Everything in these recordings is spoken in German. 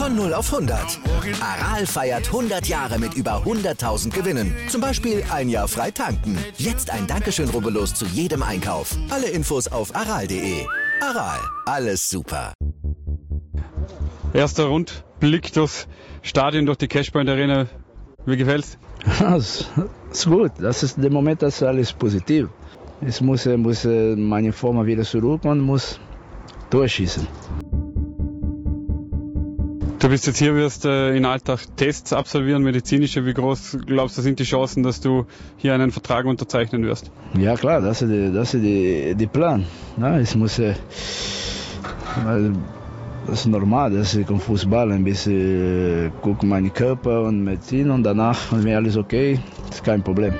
Von 0 auf 100. Aral feiert 100 Jahre mit über 100.000 Gewinnen. Zum Beispiel ein Jahr frei tanken. Jetzt ein Dankeschön, rubbellos zu jedem Einkauf. Alle Infos auf aral.de. Aral, alles super. Erster Rundblick durchs Stadion, durch die Cashpoint Arena. Wie gefällt's? Das ist gut. Das ist der Moment, das ist alles positiv. Ich muss, muss meine Form wieder zurück und muss durchschießen. Du bist jetzt hier, wirst äh, in Alltag Tests absolvieren, medizinische. Wie groß glaubst du sind die Chancen, dass du hier einen Vertrag unterzeichnen wirst? Ja klar, das ist der das ist die, die Plan. Ja, ich muss, äh, das ist normal, dass ich im Fußball ein bisschen äh, gucke meinen Körper und Medizin und danach, wenn alles okay, ist kein Problem.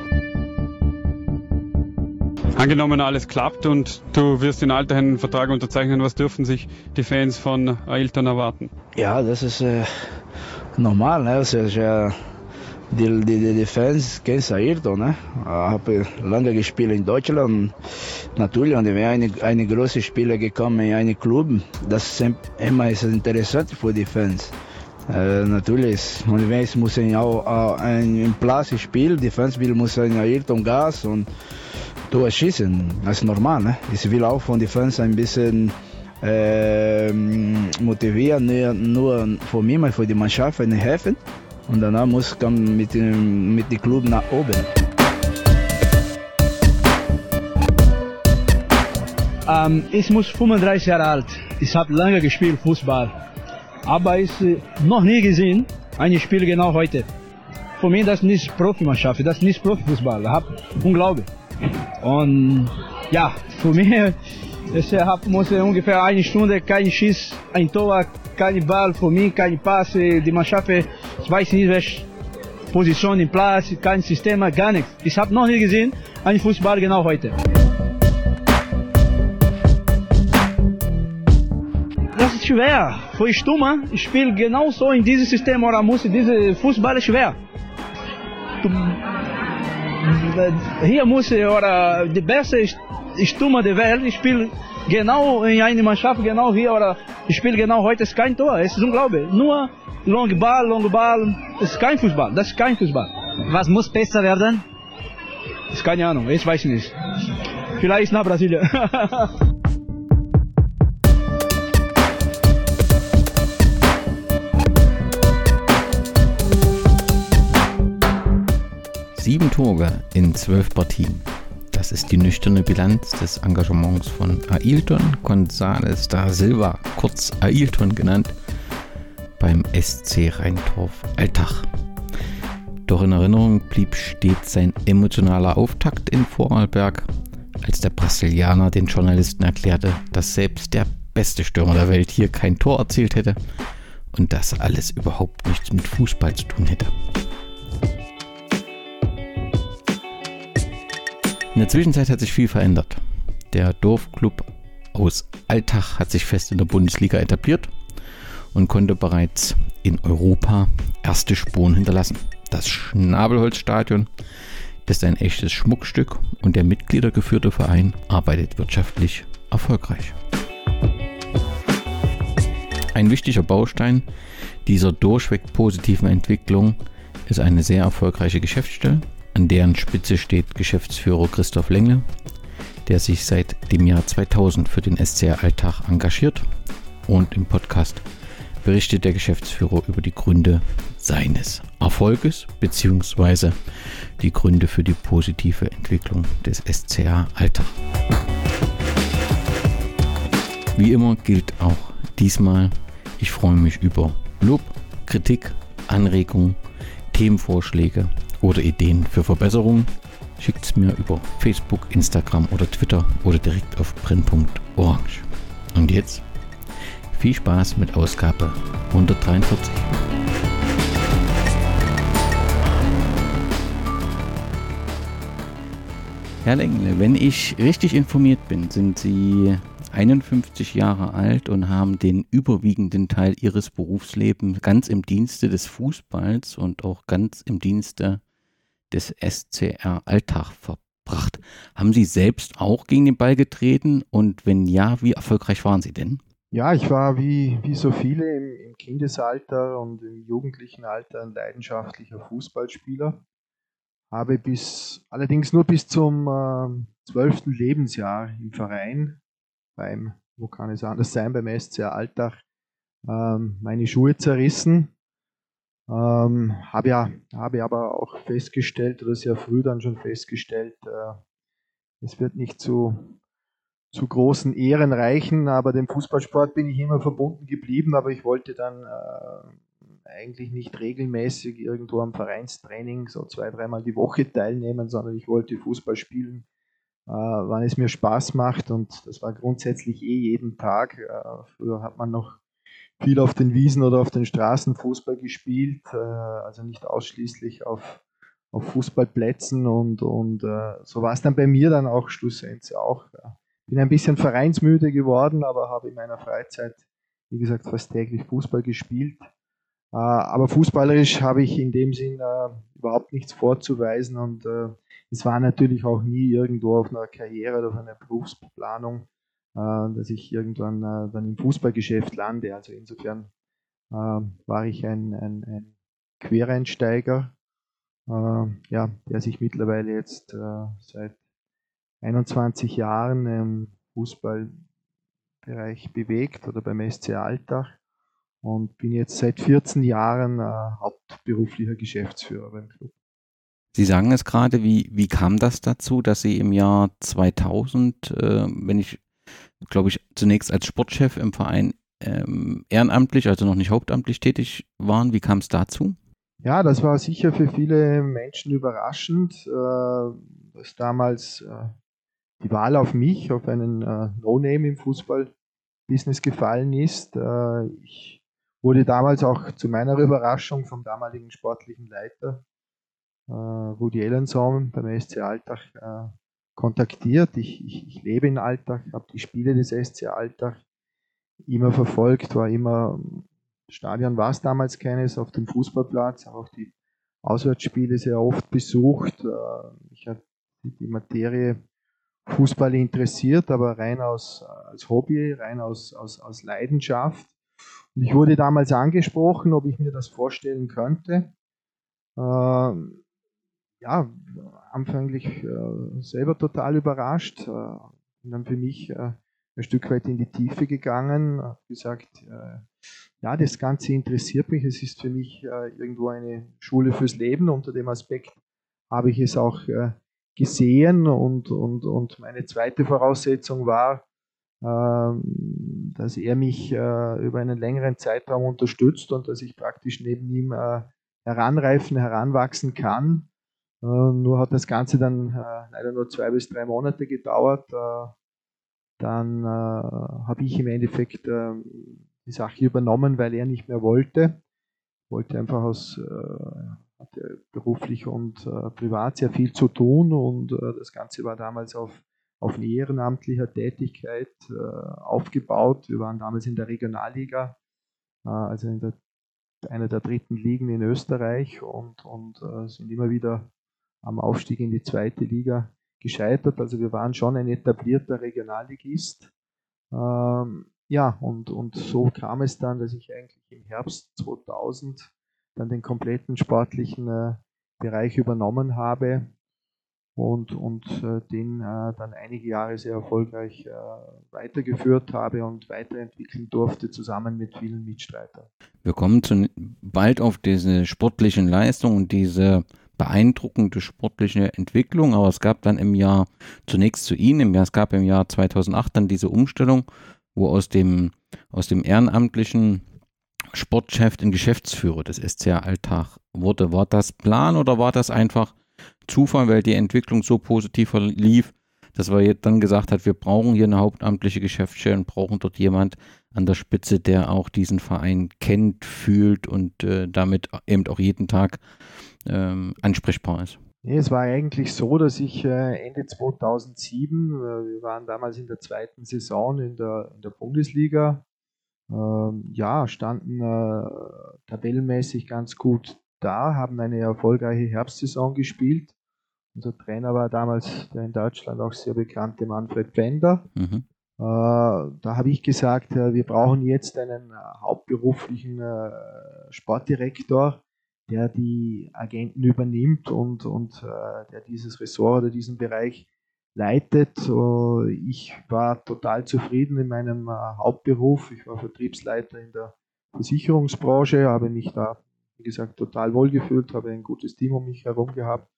Angenommen, alles klappt und du wirst in Alter Vertrag unterzeichnen, was dürfen sich die Fans von Ailton erwarten? Ja, das ist äh, normal. Ne? Das ist ja, die, die, die Fans kennen Ailton. Ne? Ich habe lange gespielt in Deutschland. Natürlich, und wenn eine, eine große Spieler gekommen in einen Club, das ist immer ist interessant für die Fans. Äh, natürlich, und wenn es muss auch äh, ein Platz spielen, die Fans ein Ailton Gas und durchschießen. Das ist normal. Ne? Ich will auch von den Fans ein bisschen äh, motivieren, nur, nur für mich, mal für die Mannschaft helfen. Und danach muss man mit dem, mit dem Club nach oben. Ähm, ich muss 35 Jahre alt. Ich habe lange gespielt Fußball. Aber ich äh, noch nie gesehen, ein Spiel genau heute. Für mich das ist nicht Profimannschaft, das ist nicht Profifußball. Ich habe Unglaublich. Und ja, für mich, ich hab, muss ungefähr eine Stunde kein Schiss, ein Tor, kein Ball für mich, kein Pass. Die Mannschaft, ich weiß nicht, welche Position im Platz, kein System, gar nichts. Ich habe noch nie gesehen, ein Fußball genau heute. Das ist schwer. Für Stummer, ich spiele genauso in diesem System oder muss diese Fußball schwer. Hier muss oder die beste Stürmer der Welt spielt genau in einer Mannschaft, genau hier oder ich spiele genau heute ist kein Tor, es ist unglaublich. Nur Long Ball, Long Ball, ist kein Fußball, das ist kein Fußball. Was muss besser werden? Ist keine Ahnung, ich weiß nicht. Vielleicht nach Brasilien. Sieben Tore in zwölf Partien. Das ist die nüchterne Bilanz des Engagements von Ailton González da Silva, kurz Ailton genannt, beim SC Rheintorf Alltag. Doch in Erinnerung blieb stets sein emotionaler Auftakt in Vorarlberg, als der Brasilianer den Journalisten erklärte, dass selbst der beste Stürmer der Welt hier kein Tor erzielt hätte und das alles überhaupt nichts mit Fußball zu tun hätte. In der Zwischenzeit hat sich viel verändert. Der Dorfclub aus Altach hat sich fest in der Bundesliga etabliert und konnte bereits in Europa erste Spuren hinterlassen. Das Schnabelholzstadion ist ein echtes Schmuckstück und der mitgliedergeführte Verein arbeitet wirtschaftlich erfolgreich. Ein wichtiger Baustein dieser durchweg positiven Entwicklung ist eine sehr erfolgreiche Geschäftsstelle an deren Spitze steht Geschäftsführer Christoph Lengle, der sich seit dem Jahr 2000 für den SCR Alltag engagiert und im Podcast berichtet der Geschäftsführer über die Gründe seines Erfolges bzw. die Gründe für die positive Entwicklung des SCA Alltag. Wie immer gilt auch diesmal, ich freue mich über Lob, Kritik, Anregungen, Themenvorschläge oder Ideen für Verbesserungen, schickt es mir über Facebook, Instagram oder Twitter oder direkt auf print.orange. Und jetzt viel Spaß mit Ausgabe 143. Herr Lengle, wenn ich richtig informiert bin, sind Sie 51 Jahre alt und haben den überwiegenden Teil Ihres Berufslebens ganz im Dienste des Fußballs und auch ganz im Dienste des SCR Alltag verbracht. Haben Sie selbst auch gegen den Ball getreten und wenn ja, wie erfolgreich waren Sie denn? Ja, ich war wie, wie so viele im, im Kindesalter und im jugendlichen Alter ein leidenschaftlicher Fußballspieler. Habe bis, allerdings nur bis zum äh, 12. Lebensjahr im Verein, beim, wo kann es anders sein, beim SC Altach, ähm, meine Schuhe zerrissen. Ähm, habe, ja, habe aber auch festgestellt, oder sehr früh dann schon festgestellt, äh, es wird nicht zu zu großen Ehren reichen, aber dem Fußballsport bin ich immer verbunden geblieben, aber ich wollte dann äh, eigentlich nicht regelmäßig irgendwo am Vereinstraining so zwei, dreimal die Woche teilnehmen, sondern ich wollte Fußball spielen, äh, wann es mir Spaß macht und das war grundsätzlich eh jeden Tag. Äh, früher hat man noch viel auf den Wiesen oder auf den Straßen Fußball gespielt, äh, also nicht ausschließlich auf auf Fußballplätzen und, und äh, so war es dann bei mir dann auch schlussendlich auch. Ja bin ein bisschen vereinsmüde geworden, aber habe in meiner Freizeit, wie gesagt, fast täglich Fußball gespielt. Äh, aber fußballerisch habe ich in dem Sinn äh, überhaupt nichts vorzuweisen und äh, es war natürlich auch nie irgendwo auf einer Karriere oder auf einer Berufsplanung, dass ich irgendwann dann im Fußballgeschäft lande. Also insofern war ich ein, ein, ein Quereinsteiger, ja, der sich mittlerweile jetzt seit 21 Jahren im Fußballbereich bewegt oder beim SC Alltag und bin jetzt seit 14 Jahren äh, hauptberuflicher Geschäftsführer beim Club. Sie sagen es gerade, wie, wie kam das dazu, dass Sie im Jahr 2000, äh, wenn ich, glaube ich, zunächst als Sportchef im Verein ähm, ehrenamtlich, also noch nicht hauptamtlich tätig waren? Wie kam es dazu? Ja, das war sicher für viele Menschen überraschend, äh, dass damals äh, die Wahl auf mich, auf einen äh, No-Name im Fußballbusiness gefallen ist. Äh, ich wurde damals auch zu meiner Überraschung vom damaligen sportlichen Leiter äh, Rudi Ellenson beim SC Alltag äh, kontaktiert. Ich, ich, ich, lebe in Alltag, habe die Spiele des SC Alltag immer verfolgt, war immer Stadion war es damals keines, auf dem Fußballplatz, auch die Auswärtsspiele sehr oft besucht. Äh, ich habe die Materie Fußball interessiert, aber rein aus, als Hobby, rein aus, aus, aus Leidenschaft. Und ich wurde damals angesprochen, ob ich mir das vorstellen könnte. Äh, ja, anfänglich äh, selber total überrascht. Äh, bin dann für mich äh, ein Stück weit in die Tiefe gegangen, habe gesagt, äh, ja, das Ganze interessiert mich. Es ist für mich äh, irgendwo eine Schule fürs Leben. Unter dem Aspekt habe ich es auch gesehen und, und, und meine zweite Voraussetzung war, ähm, dass er mich äh, über einen längeren Zeitraum unterstützt und dass ich praktisch neben ihm äh, heranreifen, heranwachsen kann. Äh, nur hat das Ganze dann leider nur zwei bis drei Monate gedauert. dann habe ich im Endeffekt die Sache übernommen, weil er nicht mehr wollte. Wollte einfach aus hatte beruflich und äh, privat sehr viel zu tun und äh, das Ganze war damals auf, auf ehrenamtlicher Tätigkeit äh, aufgebaut. Wir waren damals in der Regionalliga, äh, also in der, einer der dritten Ligen in Österreich und, und äh, sind immer wieder am Aufstieg in die zweite Liga gescheitert. Also wir waren schon ein etablierter Regionalligist. Ähm, ja, und, und so kam es dann, dass ich eigentlich im Herbst 2000 dann den kompletten sportlichen äh, Bereich übernommen habe und, und äh, den äh, dann einige Jahre sehr erfolgreich äh, weitergeführt habe und weiterentwickeln durfte, zusammen mit vielen Mitstreitern. Wir kommen zu, bald auf diese sportlichen Leistungen und diese beeindruckende sportliche Entwicklung, aber es gab dann im Jahr, zunächst zu Ihnen, im Jahr, es gab im Jahr 2008 dann diese Umstellung, wo aus dem, aus dem ehrenamtlichen Sportchef in Geschäftsführer des SCA Alltag wurde. War das Plan oder war das einfach Zufall, weil die Entwicklung so positiv lief, dass man jetzt dann gesagt hat, wir brauchen hier eine hauptamtliche Geschäftsstelle und brauchen dort jemand an der Spitze, der auch diesen Verein kennt, fühlt und äh, damit eben auch jeden Tag ähm, ansprechbar ist? Es war eigentlich so, dass ich äh, Ende 2007, äh, wir waren damals in der zweiten Saison in der, in der Bundesliga, ähm, ja, standen äh, tabellenmäßig ganz gut da, haben eine erfolgreiche Herbstsaison gespielt. Unser Trainer war damals der in Deutschland auch sehr bekannte Manfred Pfänder. Mhm. da habe ich gesagt, wir brauchen jetzt einen hauptberuflichen Sportdirektor, der die Agenten übernimmt und, und der dieses Ressort oder diesen Bereich leitet. Ich war total zufrieden in meinem Hauptberuf. Ich war Vertriebsleiter in der Versicherungsbranche, habe mich da, wie gesagt, total wohlgefühlt, habe ein gutes Team um mich herum gehabt.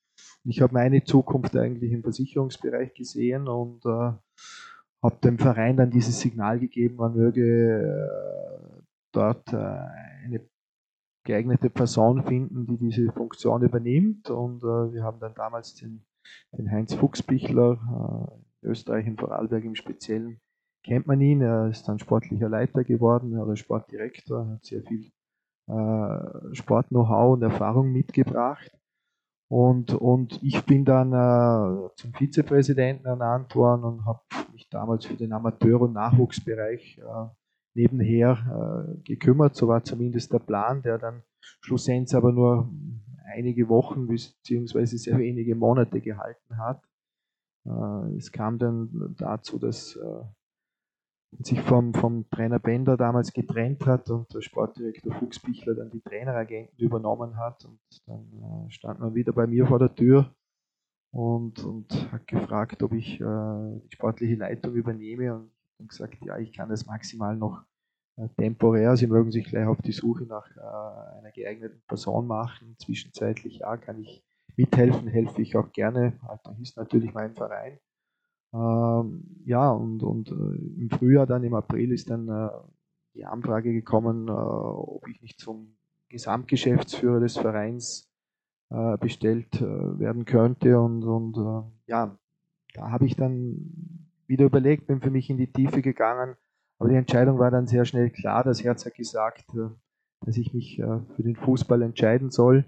Ich habe meine Zukunft eigentlich im Versicherungsbereich gesehen und äh, habe dem Verein dann dieses Signal gegeben, man möge äh, dort äh, eine geeignete Person finden, die diese Funktion übernimmt. Und äh, wir haben dann damals den, den Heinz Fuchsbichler, äh, Österreich in Vorarlberg im Speziellen, kennt man ihn. Er ist dann sportlicher Leiter geworden, er ist Sportdirektor, hat sehr viel äh, Sport-Know-how und Erfahrung mitgebracht. Und, und ich bin dann äh, zum Vizepräsidenten ernannt worden und habe mich damals für den Amateur- und Nachwuchsbereich äh, nebenher äh, gekümmert. So war zumindest der Plan, der dann schlussendlich aber nur einige Wochen bzw. sehr wenige Monate gehalten hat. Äh, es kam dann dazu, dass äh, sich vom, vom Trainer Bender damals getrennt hat und der Sportdirektor Fuchsbichler dann die Traineragenten übernommen hat. Und dann stand man wieder bei mir vor der Tür und, und hat gefragt, ob ich die sportliche Leitung übernehme. Und habe gesagt, ja, ich kann das maximal noch äh, temporär. Sie mögen sich gleich auf die Suche nach äh, einer geeigneten Person machen. Zwischenzeitlich, ja, kann ich mithelfen, helfe ich auch gerne. Alter ist natürlich mein Verein. Ähm, ja, und, und äh, im Frühjahr, dann im April, ist dann äh, die Anfrage gekommen, äh, ob ich nicht zum Gesamtgeschäftsführer des Vereins äh, bestellt werden könnte. Und, und ja, da habe ich dann wieder überlegt, bin für mich in die Tiefe gegangen. Aber die Entscheidung war dann sehr schnell klar. Das Herz hat gesagt, dass ich mich für den Fußball entscheiden soll.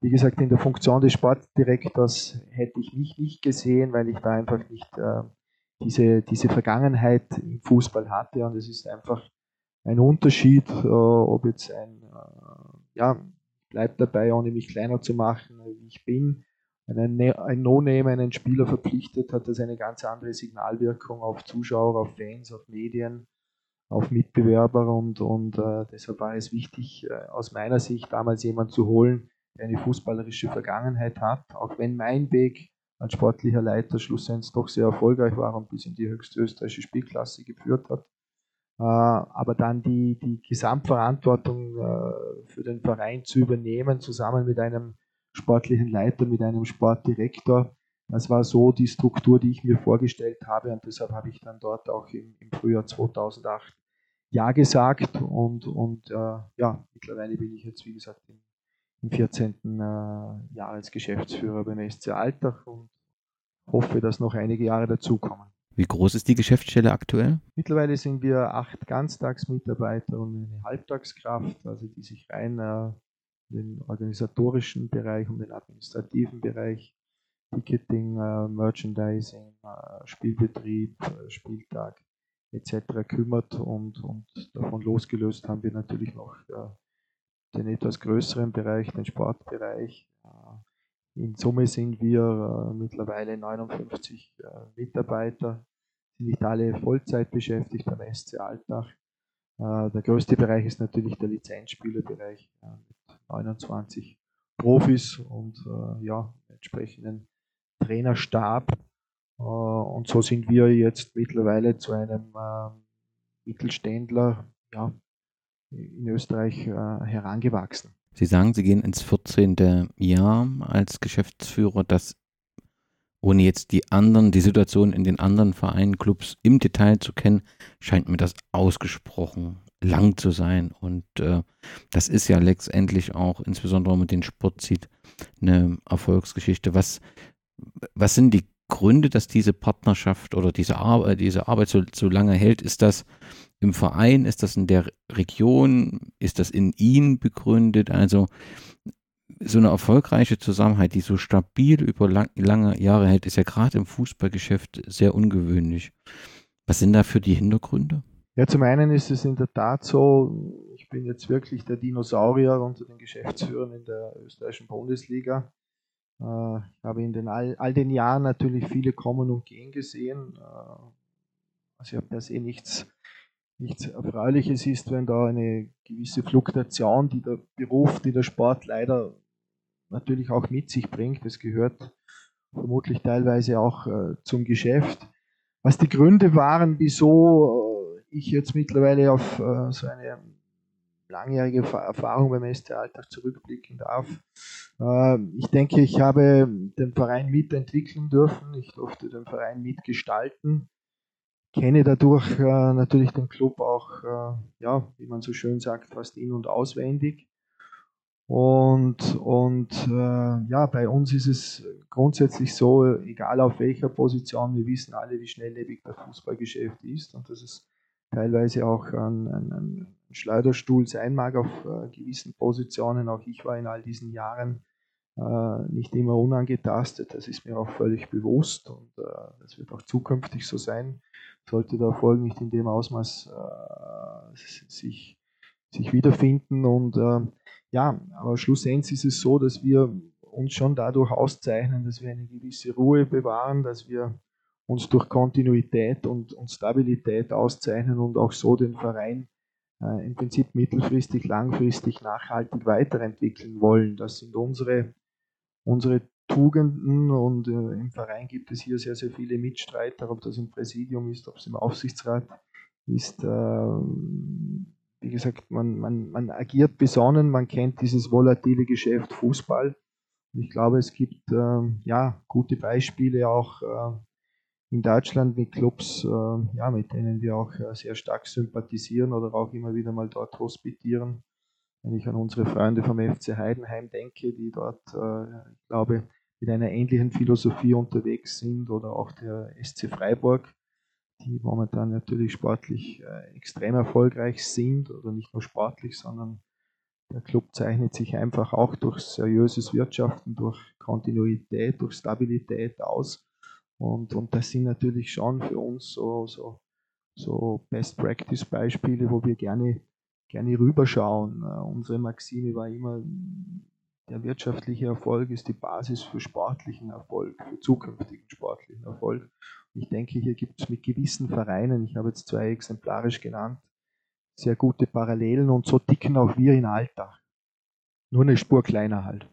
Wie gesagt, in der Funktion des Sportdirektors hätte ich mich nicht gesehen, weil ich da einfach nicht äh, diese, diese Vergangenheit im Fußball hatte. Und es ist einfach ein Unterschied, äh, ob jetzt ein, äh, ja, bleibt dabei, ohne mich kleiner zu machen, wie ich bin. Wenn ein, ne-, ein No-Name einen Spieler verpflichtet, hat das eine ganz andere Signalwirkung auf Zuschauer, auf Fans, auf Medien, auf Mitbewerber und, und äh, deshalb war es wichtig, äh, aus meiner Sicht damals jemanden zu holen, der eine fußballerische Vergangenheit hat, auch wenn mein Weg als sportlicher Leiter schlussendlich doch sehr erfolgreich war und bis in die höchste österreichische Spielklasse geführt hat. Äh, aber dann die, die Gesamtverantwortung äh, für den Verein zu übernehmen, zusammen mit einem sportlichen Leiter, mit einem Sportdirektor, das war so die Struktur, die ich mir vorgestellt habe und deshalb habe ich dann dort auch im, im Frühjahr 2008 Ja gesagt und, und äh, ja, mittlerweile bin ich jetzt, wie gesagt, im im 14. Äh, Jahr als Geschäftsführer beim SC Altach und hoffe, dass noch einige Jahre dazukommen. Wie groß ist die Geschäftsstelle aktuell? Mittlerweile sind wir acht Ganztagsmitarbeiter und eine Halbtagskraft, also die sich rein äh, den organisatorischen Bereich, um den administrativen Bereich, Ticketing, äh, Merchandising, äh, Spielbetrieb, äh, Spieltag etc. kümmert und, und davon losgelöst haben wir natürlich noch den etwas größeren Bereich, den Sportbereich. In Summe sind wir mittlerweile 59 äh, Mitarbeiter, sind nicht alle Vollzeit beschäftigt beim SC Altach. Der größte Bereich ist natürlich der Lizenzspielerbereich mit 29 Profis und ja, entsprechenden Trainerstab. Und so sind wir jetzt mittlerweile zu einem Mittelständler, ja, in Österreich äh, herangewachsen. Sie sagen, Sie gehen ins 14. Jahr als Geschäftsführer, das ohne jetzt die anderen, die Situation in den anderen Vereinen, Clubs im Detail zu kennen, scheint mir das ausgesprochen lang zu sein. Und äh, das ist ja letztendlich auch, insbesondere man den Sport sieht, eine Erfolgsgeschichte. Was, was sind die Gründe, dass diese Partnerschaft oder diese, Ar diese Arbeit so, so lange hält? Ist das im Verein? Ist das in der Region? Ist das in Ihnen begründet? Also so eine erfolgreiche Zusammenhalt, die so stabil über lang, lange Jahre hält, ist ja gerade im Fußballgeschäft sehr ungewöhnlich. Was sind da für die Hintergründe? Ja, zum einen ist es in der Tat so, ich bin jetzt wirklich der Dinosaurier unter den Geschäftsführern in der österreichischen Bundesliga. Äh, ich habe in den all, all den Jahren natürlich viele kommen und gehen gesehen. Äh, was ja per se nichts, nichts Erfreuliches ist, wenn da eine gewisse Fluktuation, die der Beruf, die der Sport leider natürlich auch mit sich bringt, das gehört vermutlich teilweise auch äh, zum Geschäft. Was die Gründe waren, wieso äh, ich jetzt mittlerweile auf äh, so eine langjährige Erfahrung beim SC Alltag zurückblicken darf. Äh, ich denke, ich habe den Verein mitentwickeln dürfen, ich durfte den Verein mitgestalten, kenne dadurch äh, natürlich den Club auch, äh, ja, wie man so schön sagt, fast in- und auswendig. Und, und äh, ja, bei uns ist es grundsätzlich so, egal auf welcher Position, wir wissen alle, wie schnelllebig das Fußballgeschäft ist und dass es teilweise auch ein, ein, ein Schleuderstuhl sein mag auf äh, gewissen Positionen. Auch ich war in all diesen Jahren äh, nicht immer unangetastet, das ist mir auch völlig bewusst und äh, das wird auch zukünftig so sein. Sollte der Erfolg nicht in dem Ausmaß äh, sich, sich wiederfinden und äh, ja, aber schlussendlich ist es so, dass wir uns schon dadurch auszeichnen, dass wir eine gewisse Ruhe bewahren, dass wir uns durch Kontinuität und, und Stabilität auszeichnen und auch so den Verein äh, im Prinzip mittelfristig, langfristig, nachhaltig weiterentwickeln wollen. Das sind unsere, unsere Tugenden und äh, im Verein gibt es hier sehr, sehr viele Mitstreiter, ob das im Präsidium ist, ob es im Aufsichtsrat ist. Äh, wie gesagt, man, man, man agiert besonnen, man kennt dieses volatile Geschäft Fußball. Ich glaube, es gibt äh, ja, gute Beispiele auch äh, in Deutschland mit Clubs, äh, ja, mit denen wir auch äh, sehr stark sympathisieren oder auch immer wieder mal dort hospitieren. Wenn ich an unsere Freunde vom FC Heidenheim denke, die dort, äh, ich glaube, mit einer ähnlichen Philosophie unterwegs sind oder auch der SC Freiburg, die momentan natürlich sportlich äh, extrem erfolgreich sind oder nicht nur sportlich, sondern der Club zeichnet sich einfach auch durch seriöses Wirtschaften, durch Kontinuität, durch Stabilität aus. Und, und das sind natürlich schon für uns so, so, so Best-Practice-Beispiele, wo wir gerne, gerne rüberschauen. Uh, unsere Maxime war immer, der wirtschaftliche Erfolg ist die Basis für sportlichen Erfolg, für zukünftigen sportlichen Erfolg. Ich denke, hier gibt es mit gewissen Vereinen, ich habe jetzt zwei exemplarisch genannt, sehr gute Parallelen und so ticken auch wir in Alltag. Nur eine Spur kleiner halt.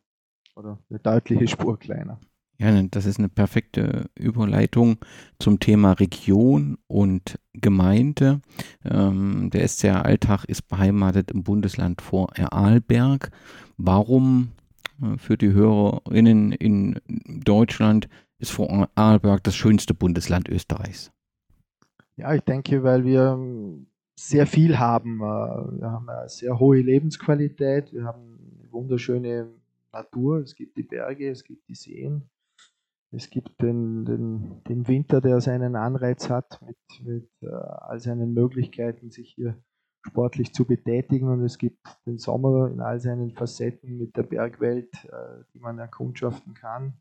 Oder eine deutliche Spur kleiner. Ja, das ist eine perfekte Überleitung zum Thema Region und Gemeinde. Ähm, der SCR Alltag ist beheimatet im Bundesland Vorarlberg. Warum für die Hörerinnen in Deutschland ist Vorarlberg das schönste Bundesland Österreichs? Ja, ich denke, weil wir ähm, sehr viel haben. Äh, wir haben eine sehr hohe Lebensqualität, wir haben eine wunderschöne Natur, es gibt die Berge, es gibt die Seen, es gibt den, den, den Winter, der seinen Anreiz hat mit, mit äh, all seinen Möglichkeiten, sich hier sportlich zu betätigen und es gibt den Sommer in all seinen Facetten mit der Bergwelt, äh, die man erkundschaften kann.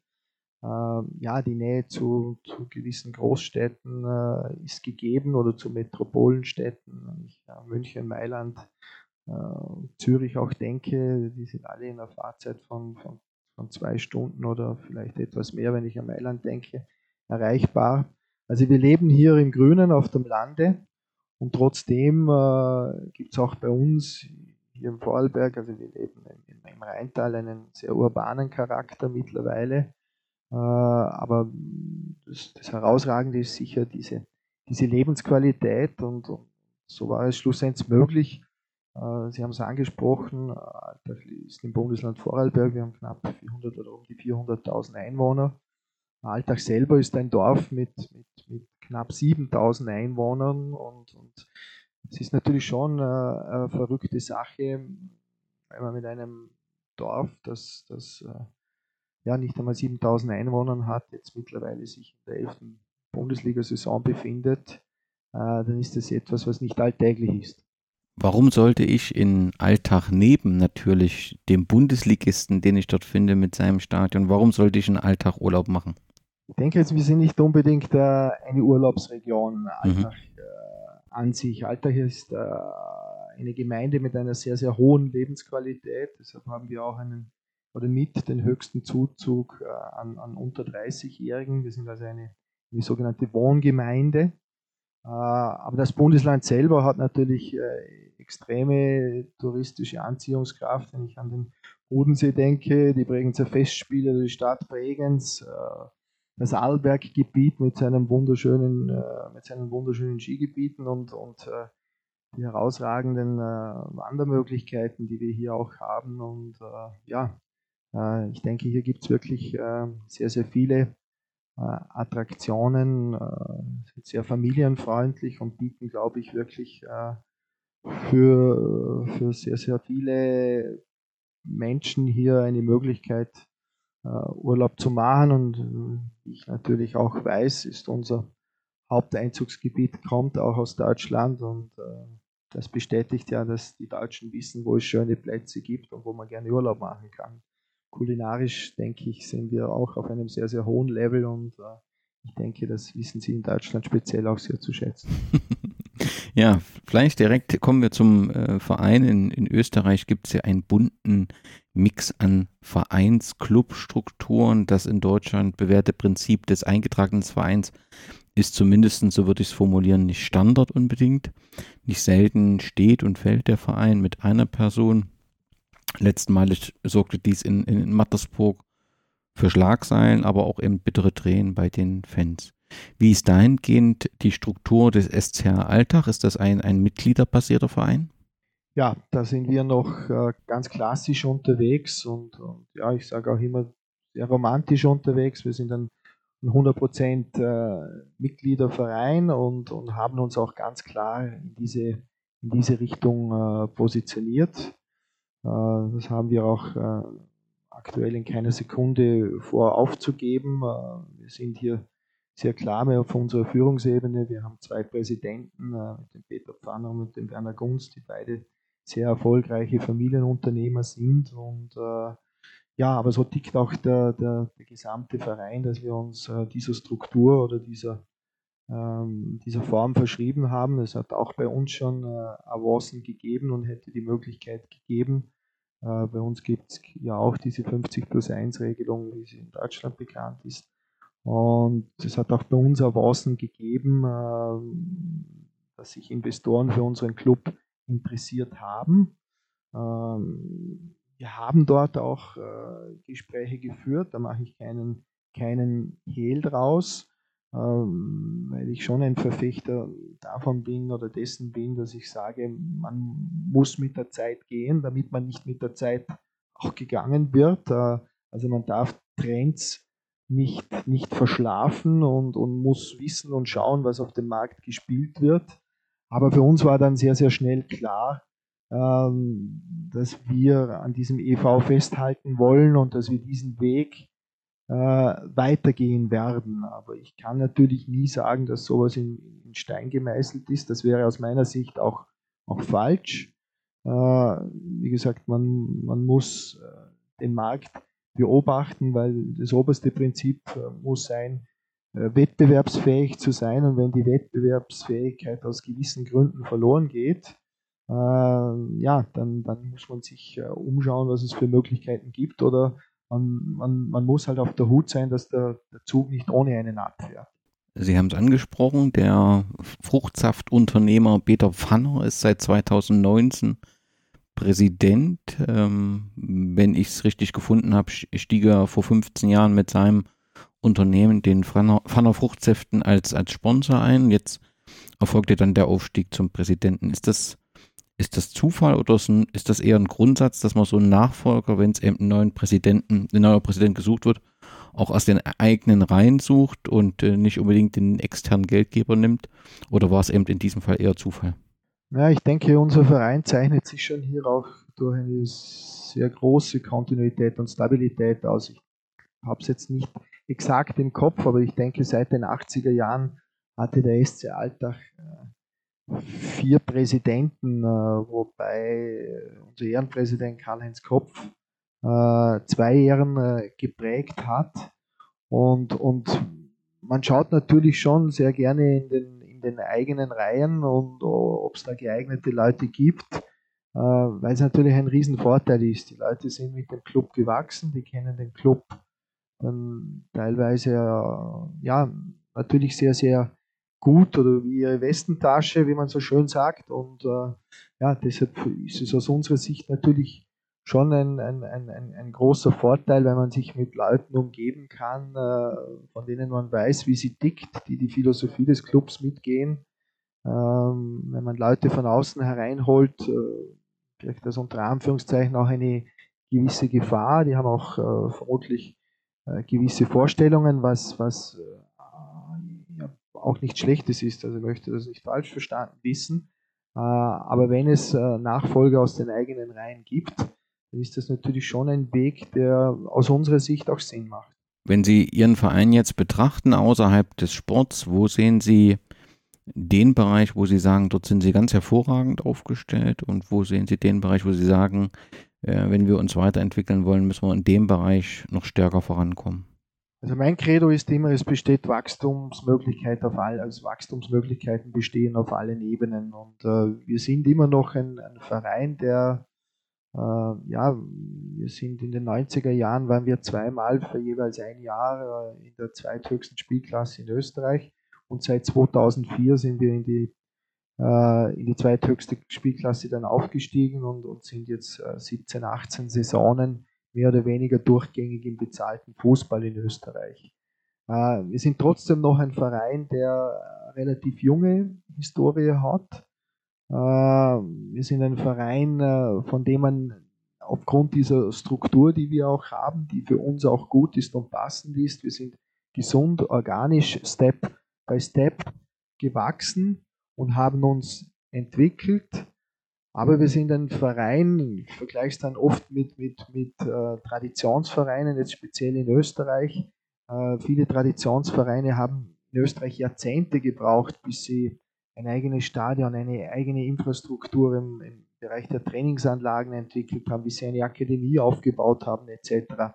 Ähm, ja, die Nähe zu, zu gewissen Großstädten äh, ist gegeben oder zu Metropolenstädten. Wenn ich an München, Mailand, äh, Zürich auch denke, die sind alle in einer Fahrzeit von, von, von zwei Stunden oder vielleicht etwas mehr, wenn ich an Mailand denke, erreichbar. Also wir leben hier im Grünen auf dem Lande und trotzdem äh, gibt es auch bei uns hier im Vorarlberg, also wir leben im, im Rheintal, einen sehr urbanen Charakter mittlerweile. Äh, aber das, das, Herausragende ist sicher diese, diese Lebensqualität und, und so war es schlussendlich möglich. Äh, Sie haben es angesprochen, das ist im Bundesland Vorarlberg, wir haben knapp 400 oder um die 400.000 Einwohner. Alltag selber ist ein Dorf mit, mit, mit knapp 7000 Einwohnern und, und es ist natürlich schon eine, eine, verrückte Sache, wenn man mit einem Dorf, das, das ja nicht einmal 7000 Einwohnern hat, jetzt mittlerweile sich in der 11. Bundesliga-Saison befindet, äh, dann ist das etwas, was nicht alltäglich ist. Warum sollte ich in Alltag neben natürlich dem Bundesligisten, den ich dort finde mit seinem Stadion, warum sollte ich in Alltag Urlaub machen? Ich denke jetzt, wir sind nicht unbedingt äh, eine Urlaubsregion. Alltag mhm. äh, an sich. Alltag ist äh, eine Gemeinde mit einer sehr, sehr hohen Lebensqualität. Deshalb haben wir auch einen oder mit den höchsten Zuzug äh, an, an unter 30-Jährigen. Wir sind also eine, eine sogenannte Wohngemeinde. aber das Bundesland selber hat natürlich extreme touristische Anziehungskraft, wenn ich an den Bodensee denke, die Bregenzer Festspiele, die Stadt Bregenz, das Arlberggebiet mit seinem wunderschönen, mit seinen wunderschönen Skigebieten und, und die herausragenden Wandermöglichkeiten, die wir hier auch haben. Und ja, ich denke, hier gibt es wirklich sehr, sehr viele Attraktionen, sind sehr familienfreundlich und bieten, glaube ich, wirklich für, für sehr, sehr viele Menschen hier eine Möglichkeit, Urlaub zu machen. Und wie ich natürlich auch weiß, ist unser Haupteinzugsgebiet kommt auch aus Deutschland und das bestätigt ja, dass die Deutschen wissen, wo es schöne Plätze gibt und wo man gerne Urlaub machen kann kulinarisch, denke ich, sind wir auch auf einem sehr, sehr hohen Level und äh, ich denke, das wissen Sie in Deutschland speziell auch sehr zu schätzen. ja, vielleicht direkt kommen wir zum äh, Verein. In, in Österreich gibt es ja einen bunten Mix an Vereins-Club-Strukturen. Das in Deutschland bewährte Prinzip des eingetragenen Vereins ist zumindest, so würde ich es formulieren, nicht Standard unbedingt. Nicht selten steht und fällt der Verein mit einer Person Letztmalig sorgte dies in, in Mattersburg für Schlagseilen, aber auch eben bittere Tränen bei den Fans. Wie ist dahingehend die Struktur des SCR Alltag? Ist das ein, ein mitgliederbasierter Verein? Ja, da sind wir noch äh, ganz klassisch unterwegs und, und ja, ich sage auch immer sehr romantisch unterwegs. Wir sind ein, ein 100% äh, Mitgliederverein und, und haben uns auch ganz klar in diese, in diese Richtung äh, positioniert. Äh, das haben wir auch äh, aktuell in keiner Sekunde vor aufzugeben. Äh, wir sind hier sehr klar auf unserer Führungsebene. Wir haben zwei Präsidenten, den Peter Pfanner und den Werner Gunst, die beide sehr erfolgreiche Familienunternehmer sind. Und ja, aber so tickt auch der, der, der gesamte Verein, dass wir uns dieser Struktur oder dieser, ähm, dieser Form verschrieben haben. Es hat auch bei uns schon äh, Avancen gegeben und hätte die Möglichkeit gegeben, äh, bei uns gibt es ja auch diese 50 plus 1 Regelung, wie sie in Deutschland bekannt ist. Und es hat auch bei uns Avancen gegeben, äh, dass sich Investoren für unseren Club interessiert haben. Ähm, wir haben dort auch äh, Gespräche geführt, da mache ich keinen, keinen Hehl draus. Ähm, weil ich schon ein Verfechter davon bin oder dessen bin, dass ich sage, man muss mit der Zeit gehen, damit man nicht mit der Zeit auch gegangen wird. Äh, also man darf Trends nicht, nicht verschlafen und, und muss wissen und schauen, was auf dem Markt gespielt wird. Aber für uns war dann sehr, sehr schnell klar, ähm, dass wir an diesem EV festhalten wollen und dass wir diesen Weg äh, weitergehen werden. Aber ich kann natürlich nie sagen, dass sowas in, in Stein gemeißelt ist. Das wäre aus meiner Sicht auch, auch falsch. Äh, wie gesagt, man, man muss äh, den Markt beobachten, weil das oberste Prinzip äh, muss sein, äh, wettbewerbsfähig zu sein. Und wenn die Wettbewerbsfähigkeit aus gewissen Gründen verloren geht, äh, ja, dann, dann muss man sich umschauen, was es für Möglichkeiten gibt oder man, man, man muss halt auf der Hut sein, dass der, der Zug nicht ohne einen abfährt. Sie haben es angesprochen, der Fruchtsaftunternehmer Peter Pfanner ist seit 2019 Präsident. Ähm, wenn ich es richtig gefunden habe, stieg er vor 15 Jahren mit seinem Unternehmen, den Pfanner Fruchtsäften, als, als Sponsor ein. Jetzt erfolgte dann der Aufstieg zum Präsidenten. Ist das ist das Zufall oder ist das eher ein Grundsatz, dass man so einen Nachfolger, wenn es eben einen neuen Präsidenten, ein neuer Präsident gesucht wird, auch aus den eigenen Reihen sucht und äh, nicht unbedingt den externen Geldgeber nimmt? Oder war es eben in diesem Fall eher Zufall? Ja, ich denke, unser Verein zeichnet sich schon hier auch durch eine sehr große Kontinuität und Stabilität aus. Ich habe es jetzt nicht exakt im Kopf, aber ich denke, seit den 80er Jahren hatte der SC Alltag äh, vier Präsidenten, äh, wobei unser Ehrenpräsident Karl-Heinz Kopf äh, zwei Ehren geprägt hat. Und, und man schaut natürlich schon sehr gerne in den, den eigenen Reihen und ob es da geeignete Leute gibt, weil es natürlich ein Riesenvorteil ist. Die Leute sind mit dem Club gewachsen, die kennen den Club dann teilweise ja natürlich sehr, sehr gut oder wie ihre Westentasche, wie man so schön sagt. Und äh, ja, deshalb ist es aus unserer Sicht natürlich schon ein, ein, ein, ein, großer Vorteil, wenn man sich mit Leuten umgeben kann, äh, von denen man weiß, wie sie tickt, die die Philosophie des Clubs mitgehen. Ähm, wenn man Leute von außen hereinholt, äh, birgt das unter Anführungszeichen auch eine gewisse Gefahr. Die haben auch äh, vermutlich äh, gewisse Vorstellungen, was, was äh, ja, auch nichts Schlechtes ist. Also ich möchte das nicht falsch verstanden wissen. Äh, aber wenn es äh, Nachfolger aus den eigenen Reihen gibt, dann ist das natürlich schon ein Weg, der aus unserer Sicht auch Sinn macht. Wenn Sie Ihren Verein jetzt betrachten außerhalb des Sports, wo sehen Sie den Bereich, wo Sie sagen, dort sind Sie ganz hervorragend aufgestellt und wo sehen Sie den Bereich, wo Sie sagen, äh, wenn wir uns weiterentwickeln wollen, müssen wir in dem Bereich noch stärker vorankommen? Also mein Credo ist immer, es besteht Wachstumsmöglichkeit auf all, also Wachstumsmöglichkeiten bestehen auf allen Ebenen. Und äh, wir sind immer noch ein, ein Verein, der ja, wir sind in den 90er Jahren, waren wir zweimal für jeweils ein Jahr äh, in der zweithöchsten Spielklasse in Österreich und seit 2004 sind wir in die äh, in die zweithöchste Spielklasse dann aufgestiegen und, und sind jetzt 17, äh, 18 Saisonen mehr oder weniger durchgängig im bezahlten Fußball in Österreich. Äh, wir sind trotzdem noch ein Verein, der relativ junge Historie hat. Wir sind ein Verein, von dem man aufgrund dieser Struktur, die wir auch haben, die für uns auch gut ist und passend ist, wir sind gesund, organisch, Step by Step gewachsen und haben uns entwickelt. Aber wir sind ein Verein, ich vergleiche es dann oft mit, mit, mit äh, Traditionsvereinen, jetzt speziell in Österreich. Äh, viele Traditionsvereine haben in Österreich Jahrzehnte gebraucht, bis sie ein eigenes Stadion, eine eigene Infrastruktur im, im Bereich der Trainingsanlagen entwickelt haben, bis sie eine Akademie aufgebaut haben, etc.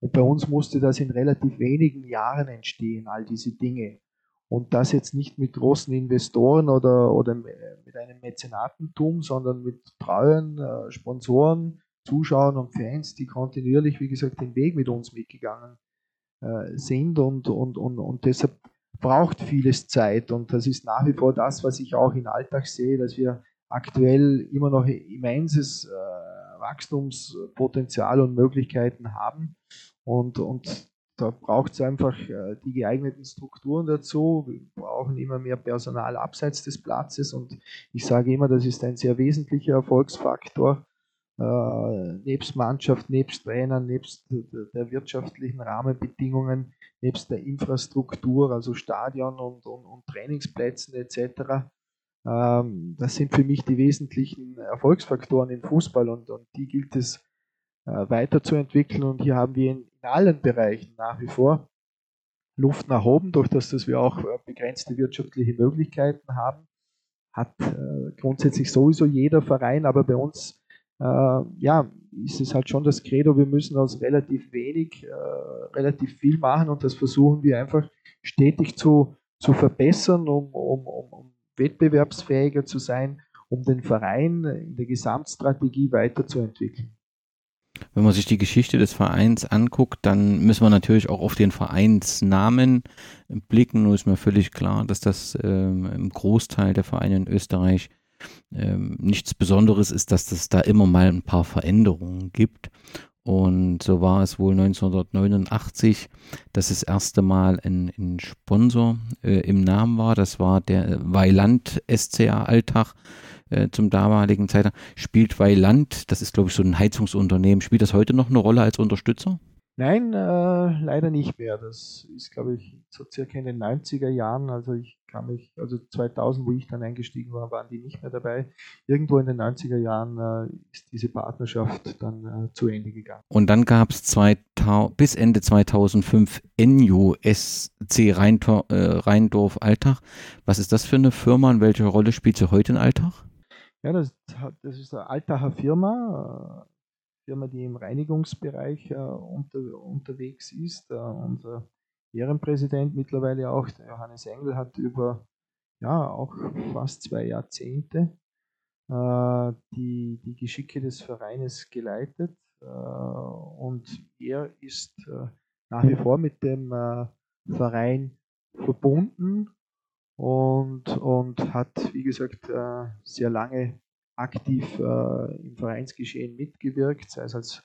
Und bei uns musste das in relativ wenigen Jahren entstehen, all diese Dinge. Und das jetzt nicht mit großen Investoren oder, oder mit einem Mäzenatentum, sondern mit treuen äh, Sponsoren, Zuschauern und Fans, die kontinuierlich, wie gesagt, den Weg mit uns mitgegangen äh, sind. Und, und, und, und deshalb braucht vieles Zeit. Und das ist nach wie vor das, was ich auch im Alltag sehe, dass wir aktuell immer noch immenses äh, Wachstumspotenzial und Möglichkeiten haben. Und, und da braucht es einfach äh, die geeigneten Strukturen dazu. Wir brauchen immer mehr Personal abseits des Platzes und ich sage immer, das ist ein sehr wesentlicher Erfolgsfaktor. Äh, nebst Mannschaft, nebst Trainern, nebst der wirtschaftlichen Rahmenbedingungen, nebst der Infrastruktur, also Stadion und, und, und Trainingsplätzen etc. Ähm, das sind für mich die wesentlichen Erfolgsfaktoren im Fußball und, und die gilt es äh, weiterzuentwickeln. Und hier haben wir in, in allen Bereichen nach wie vor Luft nach oben, durch das, dass wir auch äh, begrenzte wirtschaftliche Möglichkeiten haben. Hat grundsätzlich sowieso jeder Verein, aber bei uns ja, ist es halt schon das Credo, wir müssen aus relativ wenig äh, relativ viel machen und das versuchen wir einfach stetig zu, zu verbessern, um, um, um, um wettbewerbsfähiger zu sein, um den Verein in der Gesamtstrategie weiterzuentwickeln. Wenn man sich die Geschichte des Vereins anguckt, dann müssen wir natürlich auch auf den Vereinsnamen blicken. Nur ist mir völlig klar, dass das ähm, im Großteil der Vereine in Österreich ähm, nichts Besonderes ist, dass es da immer mal ein paar Veränderungen gibt. Und so war es wohl 1989, dass das erste Mal ein, ein Sponsor äh, im Namen war. Das war der Weiland SCA Alltag äh, zum damaligen Zeitpunkt. Spielt Weiland, das ist glaube ich so ein Heizungsunternehmen, spielt das heute noch eine Rolle als Unterstützer? Nein, äh, leider nicht mehr. Das ist, glaube ich, so circa in den 90er Jahren. Also ich kann mich, also 2000, wo ich dann eingestiegen war, waren die nicht mehr dabei. Irgendwo in den 90er Jahren äh, ist diese Partnerschaft dann äh, zu Ende gegangen. Und dann gab es bis Ende 2005 NUSC Rheintor, äh, Rheindorf Alltag. Was ist das für eine Firma und welche Rolle spielt sie heute in Alltag? Ja, das, das ist eine Altacher Firma, Firma, die im Reinigungsbereich äh, unter, unterwegs ist. Äh, unser Ehrenpräsident mittlerweile auch, der Johannes Engel, hat über ja auch fast zwei Jahrzehnte äh, die, die Geschicke des Vereines geleitet. Äh, und er ist äh, nach wie vor mit dem Verein verbunden und, und hat, wie gesagt, äh, sehr lange aktiv äh, im Vereinsgeschehen mitgewirkt, sei es als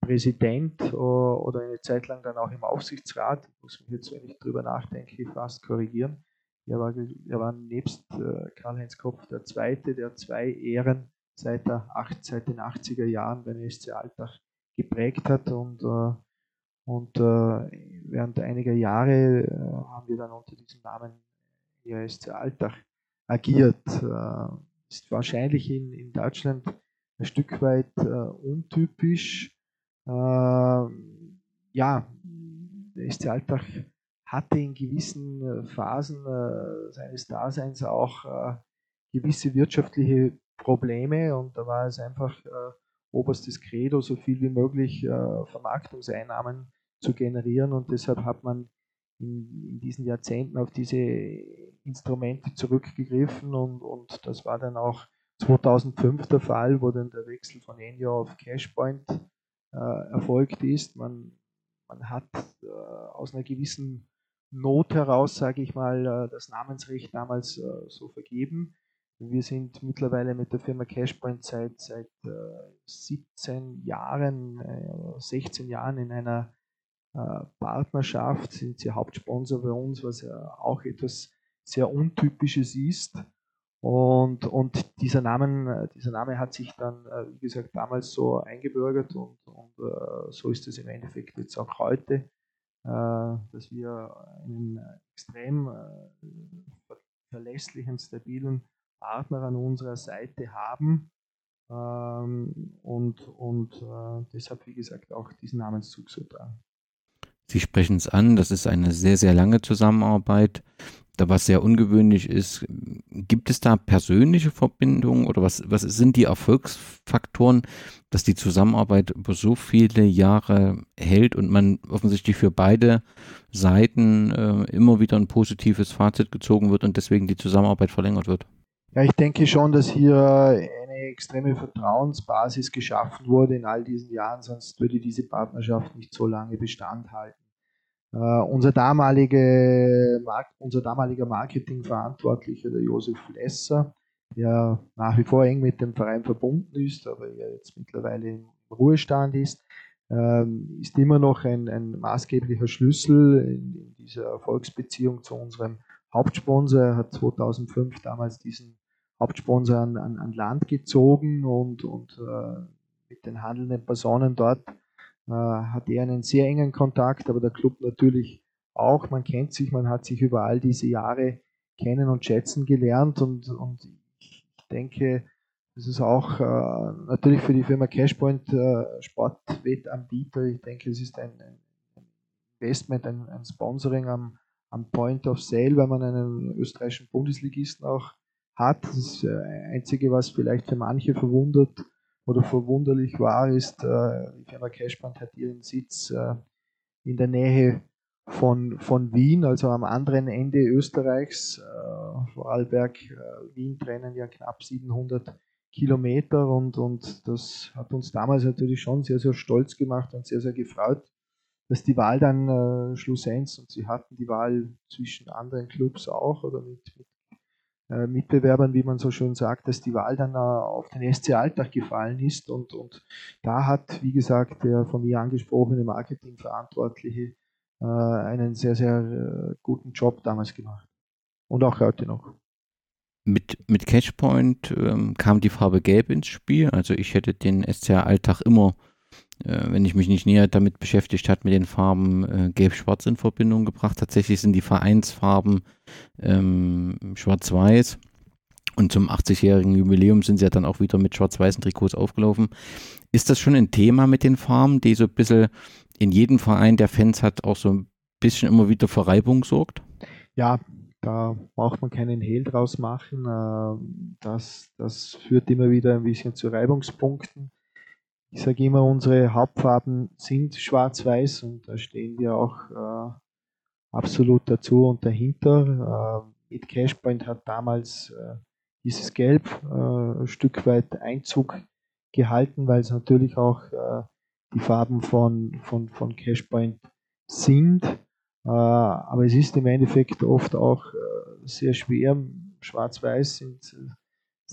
Präsident oder eine Zeit lang dann auch im Aufsichtsrat. Ich muss mich jetzt, wenn ich drüber nachdenke, fast korrigieren. Er war, er war nebst Karl-Heinz Kopf der Zweite, der zwei Ehren seit, der, seit den 80er Jahren bei SC Alltag geprägt hat und, und während einiger Jahre haben wir dann unter diesem Namen ja, SC Alltag agiert. Äh, ist wahrscheinlich in, in Deutschland ein Stück weit äh, untypisch. Äh, ja, der SC Alltag hatte in gewissen äh, Phasen äh, seines Daseins auch äh, gewisse wirtschaftliche Probleme und da war es einfach oberstes Credo, so viel wie möglich Vermarktungseinnahmen zu generieren und deshalb hat man in, in, diesen Jahrzehnten auf diese Instrumente zurückgegriffen und, und das war dann auch 2005 der Fall, wo dann der Wechsel von Enyo auf Cashpoint äh, erfolgt ist. Man, man hat äh, aus einer gewissen Not heraus, sage ich mal, äh, das Namensrecht damals äh, so vergeben. Wir sind mittlerweile mit der Firma Cashpoint seit, seit 17 äh, Jahren, 16 äh, Jahren in einer Partnerschaft, sind sie Hauptsponsor bei uns, was ja auch etwas sehr Untypisches ist. Und, und dieser, Namen, äh, dieser Name hat sich dann, äh, wie gesagt, damals so eingebürgert und, und so ist es im Endeffekt jetzt auch heute, dass wir einen extrem verlässlichen, stabilen Partner an unserer Seite haben ähm, und, und deshalb, wie gesagt, auch diesen Namenszug so tragen. Sie sprechen es an, das ist eine sehr, sehr lange Zusammenarbeit, da was sehr ungewöhnlich ist. Gibt es da persönliche Verbindungen oder was, was sind die Erfolgsfaktoren, dass die Zusammenarbeit über so viele Jahre hält und man offensichtlich für beide Seiten äh, immer wieder ein positives Fazit gezogen wird und deswegen die Zusammenarbeit verlängert wird? Ja, ich denke schon, dass hier extreme Vertrauensbasis geschaffen wurde in all diesen Jahren, sonst würde diese Partnerschaft nicht so lange Bestand halten. Uh, unser, damalige, unser damaliger Marketingverantwortlicher, der Josef Lesser, der nach wie vor eng mit dem Verein verbunden ist, aber jetzt mittlerweile im Ruhestand ist, uh, ist immer noch ein, ein maßgeblicher Schlüssel in, in, dieser Erfolgsbeziehung zu unserem Hauptsponsor. Er hat 2005 damals diesen Hauptsponsor an, an, an Land gezogen und, und äh, mit den handelnden Personen dort äh, hat er einen sehr engen Kontakt, aber der Club natürlich auch. Man kennt sich, man hat sich über all diese Jahre kennen und schätzen gelernt und, und ich denke, das ist auch äh, natürlich für die Firma Cashpoint äh, Sportwettanbieter. Ich denke, es ist ein, ein Investment, ein, ein Sponsoring am, am Point of Sale, weil man einen österreichischen Bundesligisten auch hat. Das äh, Einzige, was vielleicht für manche verwundert oder verwunderlich war, ist, äh, die Firma Cashband hat ihren Sitz äh, in der Nähe von, von Wien, also am anderen Ende Österreichs. Vorarlberg, Wien trennen ja knapp 700 Kilometer und, und das hat uns damals natürlich schon sehr, sehr stolz gemacht und sehr, sehr gefreut, dass die Wahl dann äh, schlussendlich, und sie hatten die Wahl zwischen anderen Clubs auch oder mit, mit äh, Mitbewerbern, wie man so schön sagt, dass die Wahl dann äh, auf den SC Alltag gefallen ist. Und, und da hat, wie gesagt, der von mir angesprochene Marketingverantwortliche äh, einen sehr, sehr guten Job damals gemacht. Und auch heute noch. Mit, mit Catchpoint ähm, kam die Farbe Gelb ins Spiel. Also ich hätte den SCA Alltag immer äh, wenn ich mich nicht näher damit beschäftigt hat, mit den Farben äh, Gelb-Schwarz in Verbindung gebracht. Tatsächlich sind die Vereinsfarben ähm, Schwarz-Weiß. Und zum 80-jährigen Jubiläum sind sie ja dann auch wieder mit schwarz-weißen Trikots aufgelaufen. Ist das schon ein Thema mit den Farben, die so ein bisschen in jedem Verein, der Fans hat, auch so ein bisschen immer wieder für Reibung sorgt? Ja, da braucht man keinen Hehl draus machen. Äh, das, das führt immer wieder ein bisschen zu Reibungspunkten. Ich sage immer, unsere Hauptfarben sind schwarz-weiß und da stehen wir auch äh, absolut dazu und dahinter. Äh, mit Cashpoint hat damals äh, dieses Gelb äh, ein Stück weit Einzug gehalten, weil es natürlich auch äh, die Farben von, von, von Cashpoint sind. Äh, aber es ist im Endeffekt oft auch äh, sehr schwer. Schwarz-Weiß sind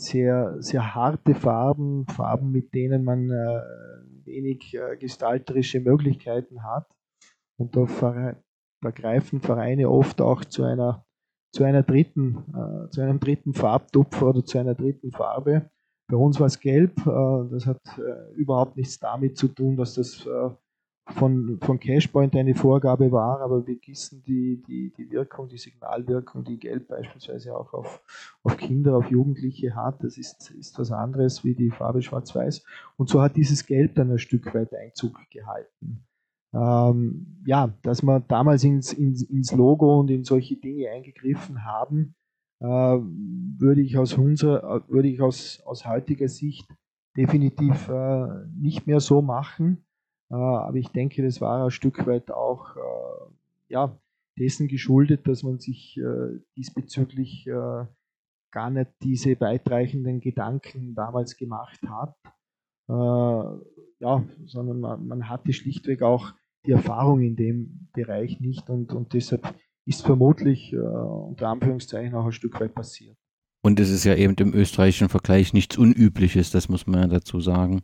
sehr, sehr harte Farben, Farben, mit denen man äh, wenig gestalterische Möglichkeiten hat. Und da vergreifen Vereine oft auch zu einer, zu einer dritten, zu einem dritten Farbtupfer oder zu einer dritten Farbe. Bei uns war es gelb. das hat überhaupt nichts damit zu tun, dass das von, von Cashpoint eine Vorgabe war, aber wir gießen die, die, die Wirkung, die Signalwirkung, die Gelb beispielsweise auch auf, auf Kinder, auf Jugendliche hat, das ist, ist was anderes wie die Farbe Schwarz-Weiß. Und so hat dieses Gelb dann ein Stück weit Einzug gehalten. Ähm, ja, dass wir damals ins, ins, ins Logo und in solche Dinge eingegriffen haben, äh, würde ich aus unserer, würde ich aus, aus heutiger Sicht definitiv äh, nicht mehr so machen äh, aber ich denke, das war ein Stück weit auch äh, ja, dessen geschuldet, dass man sich äh, diesbezüglich gar nicht diese weitreichenden Gedanken damals gemacht hat. ja, sondern man, man, hatte schlichtweg auch die Erfahrung in dem Bereich nicht und, und deshalb ist vermutlich unter Anführungszeichen auch ein Stück weit passiert. Und es ist ja eben im österreichischen Vergleich nichts Unübliches, das muss man ja dazu sagen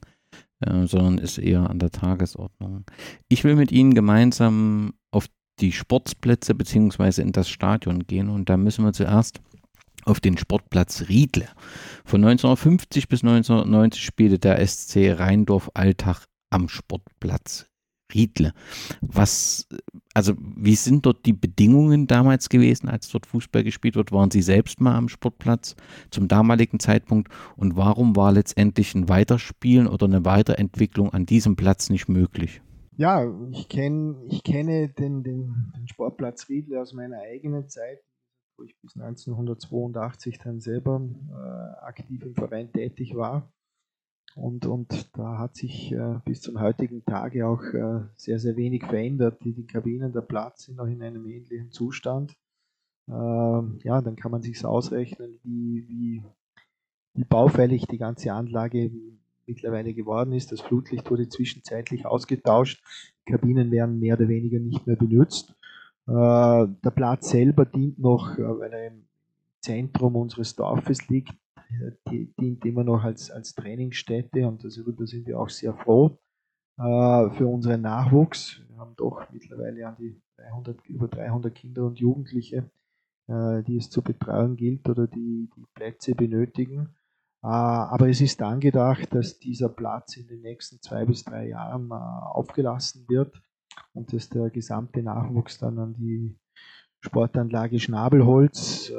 äh, sondern ist eher an der Tagesordnung. Ich will mit Ihnen gemeinsam auf die Sportplätze beziehungsweise in das Stadion gehen und da müssen wir zuerst auf den Sportplatz Riedle. Von 1950 bis 1990 spielte der SC Rheindorf-Alltag am Sportplatz Riedle. Was, also wie sind dort die Bedingungen damals gewesen, als dort Fußball gespielt wird? Waren Sie selbst mal am Sportplatz zum damaligen Zeitpunkt? Und warum war letztendlich ein Weiterspielen oder eine Weiterentwicklung an diesem Platz nicht möglich? Ja, ich, kenn, ich kenne den, den, den Sportplatz Riedle aus meiner eigenen Zeit, wo ich bis 1982 dann selber äh, aktiv im Verein tätig war. Und, und da hat sich äh, bis zum heutigen Tage auch äh, sehr, sehr wenig verändert. Die, die Kabinen, der Platz sind noch in einem ähnlichen Zustand. Ähm, ja, dann kann man sich ausrechnen, wie, wie, wie baufällig die ganze Anlage mittlerweile geworden ist. Das Flutlicht wurde zwischenzeitlich ausgetauscht. Kabinen werden mehr oder weniger nicht mehr benutzt. Äh, der Platz selber dient noch, äh, weil er im Zentrum unseres Dorfes liegt, die dient immer noch als, als Trainingsstätte und darüber sind wir auch sehr froh äh, für unseren Nachwuchs. Wir haben doch mittlerweile an die 300, über 300 Kinder und Jugendliche, äh, die es zu betreuen gilt oder die, die Plätze benötigen. Äh, aber es ist angedacht, dass dieser Platz in den nächsten zwei bis drei Jahren äh, aufgelassen wird und dass der gesamte Nachwuchs dann an die Sportanlage Schnabelholz äh,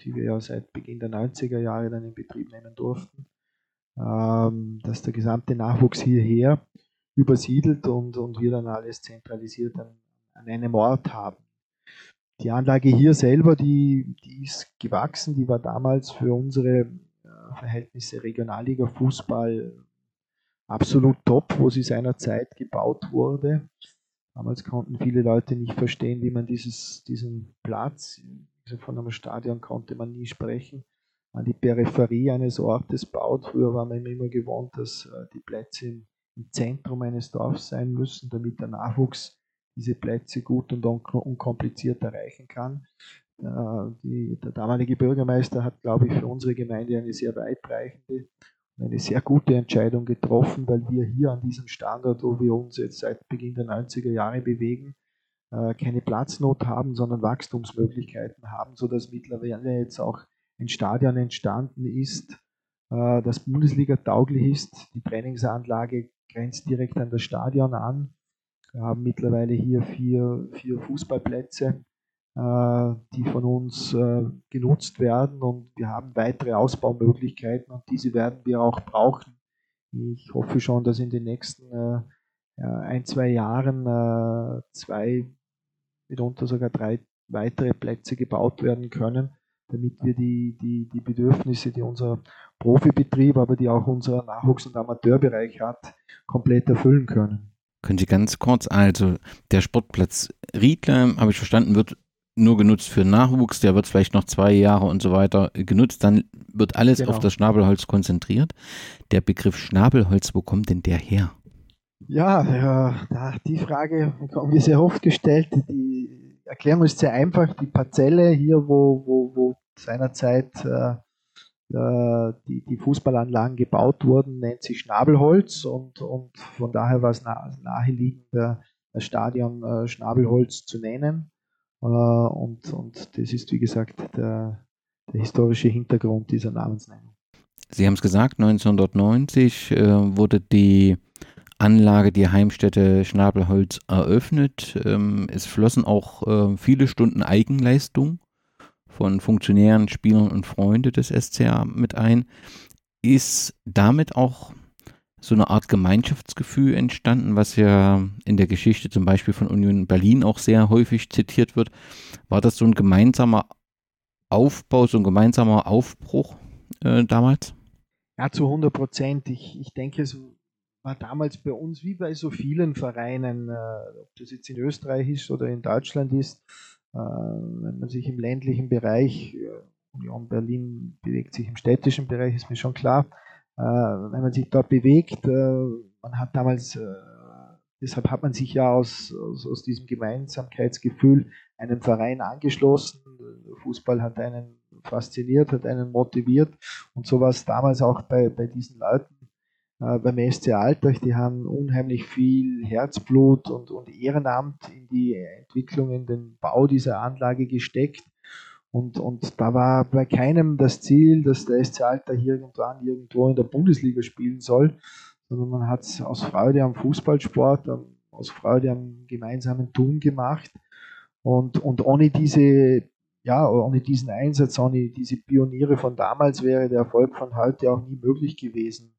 die wir ja seit Beginn der 90er Jahre dann in Betrieb nehmen durften, ähm, dass der gesamte Nachwuchs hierher übersiedelt und, und wir dann alles zentralisiert an, an einem Ort haben. Die Anlage hier selber, die, die ist gewachsen, die war damals für unsere äh, Verhältnisse Regionalliga Fußball absolut top, wo sie seinerzeit gebaut wurde. Damals konnten viele Leute nicht verstehen, wie man dieses, diesen Platz von einem Stadion konnte man nie sprechen, an die Peripherie eines Ortes baut. Früher war man immer gewohnt, dass äh, die Plätze im, Zentrum eines Dorfs sein müssen, damit der Nachwuchs diese Plätze gut und unkompliziert erreichen kann. Äh, die, der damalige Bürgermeister hat, glaube ich, für unsere Gemeinde eine sehr weitreichende und eine sehr gute Entscheidung getroffen, weil wir hier an diesem Standort, wo wir uns jetzt seit Beginn der 90er Jahre bewegen, keine Platznot haben, sondern Wachstumsmöglichkeiten haben, sodass mittlerweile jetzt auch ein Stadion entstanden ist, äh, das Bundesliga tauglich ist. Die Trainingsanlage grenzt direkt an das Stadion an. Wir haben mittlerweile hier vier, vier Fußballplätze, äh, die von uns genutzt werden und wir haben weitere Ausbaumöglichkeiten und diese werden wir auch brauchen. Ich hoffe schon, dass in den nächsten ein, zwei Jahren zwei mitunter sogar drei weitere Plätze gebaut werden können, damit wir die, die, die Bedürfnisse, die unser Profibetrieb, aber die auch unser Nachwuchs- und Amateurbereich hat, komplett erfüllen können. Können Sie ganz kurz, also der Sportplatz Riedle, habe ich verstanden, wird nur genutzt für Nachwuchs, der wird vielleicht noch zwei Jahre und so weiter genutzt, dann wird alles genau. auf das Schnabelholz konzentriert. Der Begriff Schnabelholz, wo kommt denn der her? Ja, ja die Frage bekommen wir sehr oft gestellt. Die Erklärung ist sehr einfach. Die Parzelle hier, wo, wo, wo seinerzeit äh, äh, die, die Fußballanlagen gebaut wurden, nennt sich Schnabelholz und, und von daher war es nah, naheliegend, das Stadion äh, Schnabelholz zu nennen. Äh, und, und das ist, wie gesagt, der, der historische Hintergrund dieser Namensnennung. Sie haben es gesagt, 1990 äh, wurde die Anlage, die Heimstätte Schnabelholz eröffnet. Ähm, es flossen auch äh, viele Stunden Eigenleistung von Funktionären, Spielern und Freunden des SCA mit ein. Ist damit auch so eine Art Gemeinschaftsgefühl entstanden, was ja in der Geschichte zum Beispiel von Union Berlin auch sehr häufig zitiert wird. War das so ein gemeinsamer Aufbau, so ein gemeinsamer Aufbruch äh, damals? Ja, zu 100 Prozent. Ich, ich denke, es war damals bei uns wie bei so vielen Vereinen, äh, ob das jetzt in Österreich ist oder in Deutschland ist, äh, wenn man sich im ländlichen Bereich, äh, Union Berlin bewegt sich im städtischen Bereich, ist mir schon klar, wenn man sich dort bewegt, man hat damals, deshalb hat man sich ja aus, aus, aus diesem Gemeinsamkeitsgefühl einem Verein angeschlossen. Fußball hat einen fasziniert, hat einen motiviert und so war es damals auch bei, bei diesen Leuten äh, beim SC Alltag, die haben unheimlich viel Herzblut und, und Ehrenamt in die Entwicklung, in den Bau dieser Anlage gesteckt. Und, und da war bei keinem das Ziel, dass der SC hier irgendwann irgendwo in der Bundesliga spielen soll, sondern man hat es aus Freude am Fußballsport, aus Freude am gemeinsamen Tun gemacht. Und, und ohne diese, ja, ohne diesen Einsatz, ohne diese Pioniere von damals wäre der Erfolg von heute auch nie möglich gewesen.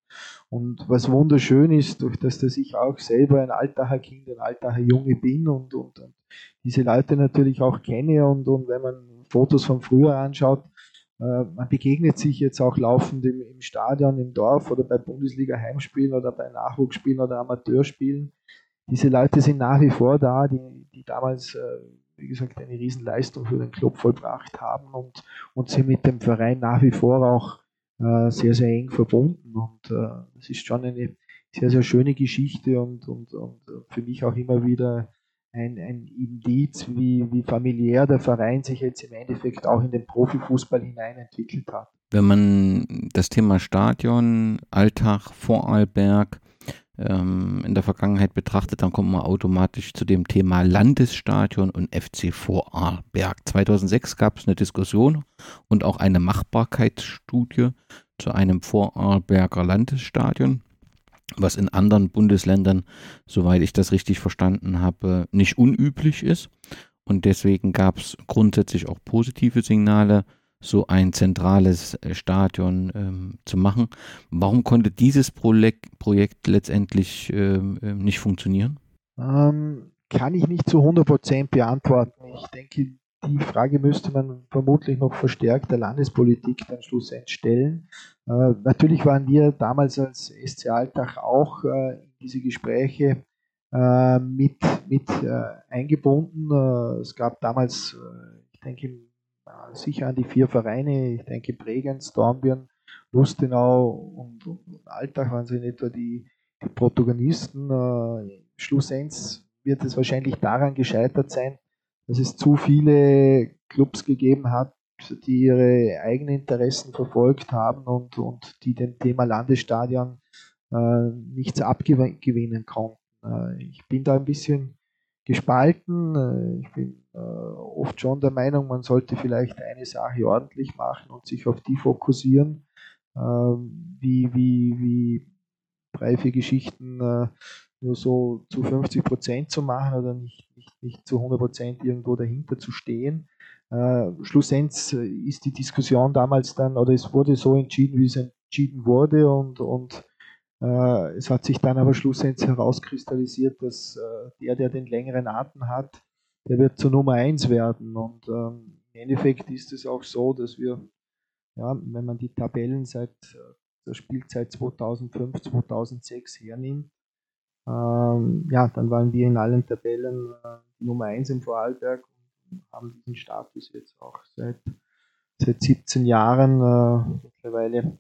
Und was wunderschön ist, durch das, dass ich auch selber ein Altacher Kind, ein Altacher Junge bin und, und, und diese Leute natürlich auch kenne und, und wenn man Fotos von früher anschaut, äh, man begegnet sich jetzt auch laufend im, im Stadion, im Dorf oder bei Bundesliga-Heimspielen oder bei Nachwuchsspielen oder Amateurspielen. Diese Leute sind nach wie vor da, die, die damals, äh, wie gesagt, eine Riesenleistung für den Club vollbracht haben und, und sind mit dem Verein nach wie vor auch äh, sehr, sehr eng verbunden. Und es äh, ist schon eine sehr, sehr schöne Geschichte und, und, und für mich auch immer wieder ein, ein Indiz, wie, wie familiär der Verein sich jetzt im Endeffekt auch in den Profifußball hineinentwickelt hat. Wenn man das Thema Stadion, Alltag, Vorarlberg ähm, in der Vergangenheit betrachtet, dann kommt man automatisch zu dem Thema Landesstadion und FC Vorarlberg. 2006 gab es eine Diskussion und auch eine Machbarkeitsstudie zu einem Vorarlberger Landesstadion, was in anderen Bundesländern, soweit ich das richtig verstanden habe, nicht unüblich ist. Und deswegen gab es grundsätzlich auch positive Signale so ein zentrales äh, Stadion ähm, zu machen. Warum konnte dieses Projekt, letztendlich ähm, ähm, nicht funktionieren? Ähm, kann ich nicht zu 100% beantworten. Ich denke, die Frage müsste man vermutlich noch verstärkt der Landespolitik dann schlussendlich stellen. Äh, natürlich waren wir damals als SC Alltag auch äh, in diese Gespräche äh, mit, mit äh, eingebunden. Äh, es gab damals, ich denke, im sicher an die vier Vereine. Ich denke, Bregenz, Dornbirn, Lustenau und, und, Alltag waren sie in etwa die, die Protagonisten. Äh, schlussendlich wird es wahrscheinlich daran gescheitert sein, dass es zu viele Clubs gegeben hat, die ihre eigenen Interessen verfolgt haben und, und die dem Thema Landesstadion äh, nichts abgewinnen konnten. Äh, ich bin da ein bisschen gespalten. Äh, ich bin oft schon der Meinung, man sollte vielleicht eine Sache ordentlich machen und sich auf die fokussieren, ähm, wie, wie, wie drei, vier Geschichten äh, nur so zu 50 Prozent zu machen oder nicht, nicht, nicht zu 100 Prozent irgendwo dahinter zu stehen. Äh, schlussendlich ist die Diskussion damals dann, oder es wurde so entschieden, wie es entschieden wurde und, und äh, es hat sich dann aber schlussendlich herauskristallisiert, dass äh, der, der den längeren Atem hat, der wird zur Nummer 1 werden. Und ähm, im Endeffekt ist es auch so, dass wir, ja, wenn man die Tabellen seit äh, der Spielzeit 2005, 2006 hernimmt, ähm, ja, dann waren wir in allen Tabellen äh, Nummer 1 im Vorarlberg und haben diesen Status jetzt auch seit, seit 17 Jahren äh, mittlerweile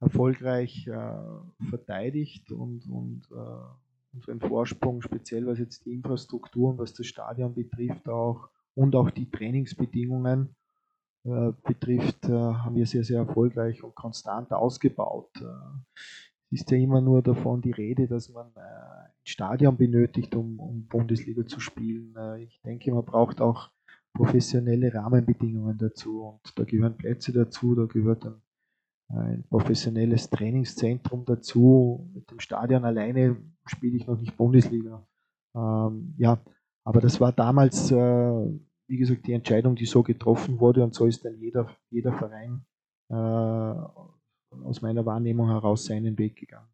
erfolgreich äh, verteidigt und, und äh, unseren Vorsprung, speziell was jetzt die Infrastruktur und was das Stadion betrifft auch und auch die Trainingsbedingungen äh, betrifft, äh, haben wir sehr, sehr erfolgreich und konstant ausgebaut. Äh, ist ja immer nur davon die Rede, dass man äh, ein Stadion benötigt, um, um Bundesliga zu spielen. Äh, ich denke, man braucht auch professionelle Rahmenbedingungen dazu und da gehören Plätze dazu, da gehört ein, ein professionelles Trainingszentrum dazu. Mit dem Stadion alleine spiele ich noch nicht Bundesliga. Ähm, ja, aber das war damals, äh, wie gesagt, die Entscheidung, die so getroffen wurde und so ist dann jeder, jeder Verein äh, aus meiner Wahrnehmung heraus seinen Weg gegangen.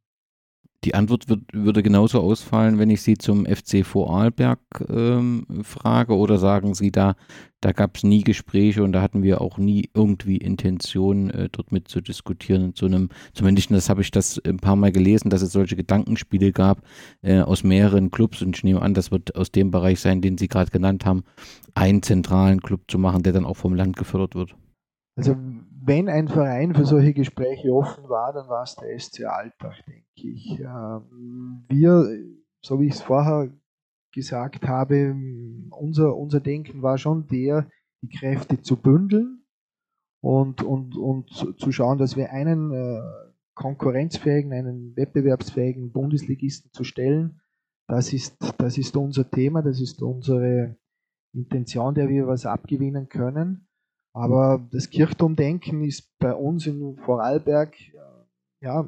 Die Antwort wird, würde genauso ausfallen, wenn ich Sie zum FC Vorarlberg ähm, frage oder sagen Sie da, da gab es nie Gespräche und da hatten wir auch nie irgendwie Intention, äh, dort mit zu diskutieren. Zu einem, zumindest das habe ich das ein paar Mal gelesen, dass es solche Gedankenspiele gab äh, aus mehreren Clubs und ich nehme an, das wird aus dem Bereich sein, den Sie gerade genannt haben, einen zentralen Club zu machen, der dann auch vom Land gefördert wird. Also wenn ein Verein für solche Gespräche offen war, dann war es der SC Alltag, denke ich. Ähm, wir, so wie ich es vorher gesagt habe, unser, unser Denken war schon der, die Kräfte zu bündeln und, und, und zu schauen, dass wir einen äh, konkurrenzfähigen, einen wettbewerbsfähigen Bundesligisten zu stellen. Das ist, das ist unser Thema, das ist unsere Intention, der wir was abgewinnen können. Aber das Kirchturmdenken ist bei uns in Vorarlberg, ja,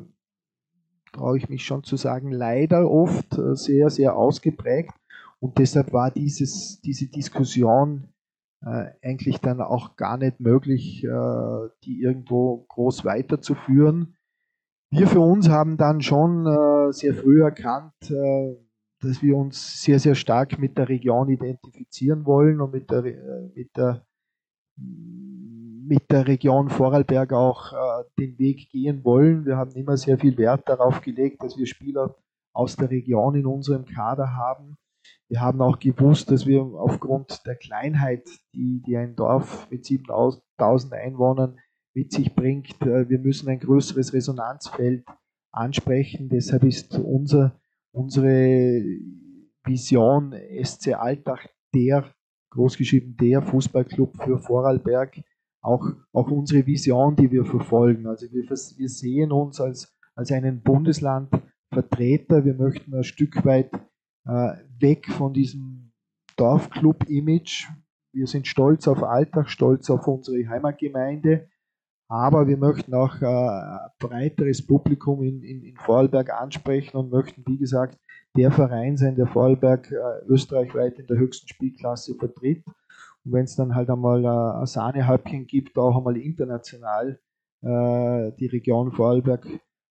traue ich mich schon zu sagen, leider oft äh, sehr, sehr ausgeprägt. Und deshalb war dieses, diese Diskussion äh, eigentlich dann auch gar nicht möglich, äh, die irgendwo groß weiterzuführen. Wir für uns haben dann schon äh, sehr früh erkannt, äh, dass wir uns sehr, sehr stark mit der Region identifizieren wollen und mit der, äh, mit der mit der Region Vorarlberg auch äh, den Weg gehen wollen. Wir haben immer sehr viel Wert darauf gelegt, dass wir Spieler aus der Region in unserem Kader haben. Wir haben auch gewusst, dass wir aufgrund der Kleinheit, die, die ein Dorf mit 7000 Einwohnern mit sich bringt, äh, wir müssen ein größeres Resonanzfeld ansprechen. Deshalb ist unser, unsere Vision SC Alltag der großgeschrieben der Fußballclub für Vorarlberg, auch, auch unsere Vision, die wir verfolgen. Also wir, wir sehen uns als, als einen Bundeslandvertreter. Wir möchten ein Stück weit äh, weg von diesem Dorfclub-Image. Wir sind stolz auf Alltag, stolz auf unsere Heimatgemeinde, aber wir möchten auch äh, ein breiteres Publikum in, in, in Vorarlberg ansprechen und möchten, wie gesagt, der Verein sein, der Vorarlberg äh, österreichweit in der höchsten Spielklasse vertritt. Und wenn es dann halt einmal äh, ein Sahnehäubchen gibt, auch einmal international äh, die Region Vorarlberg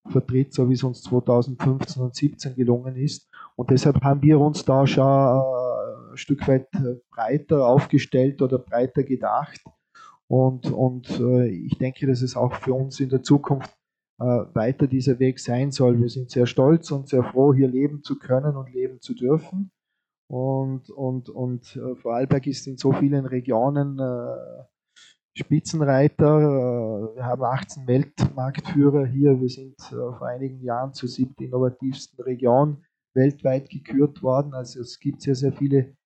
vertritt, so wie es uns 2015 und 2017 gelungen ist. Und deshalb haben wir uns da schon äh, ein Stück weit äh, breiter aufgestellt oder breiter gedacht. Und, und äh, ich denke, dass es auch für uns in der Zukunft äh, weiter dieser Weg sein soll. Wir sind sehr stolz und sehr froh, hier leben zu können und leben zu dürfen. Und, und, und äh, Vorarlberg ist in so vielen Regionen äh, Spitzenreiter. Äh, wir haben 18 Weltmarktführer hier. Wir sind äh, vor einigen Jahren zur siebten innovativsten Region weltweit gekürt worden. Also es gibt sehr, sehr viele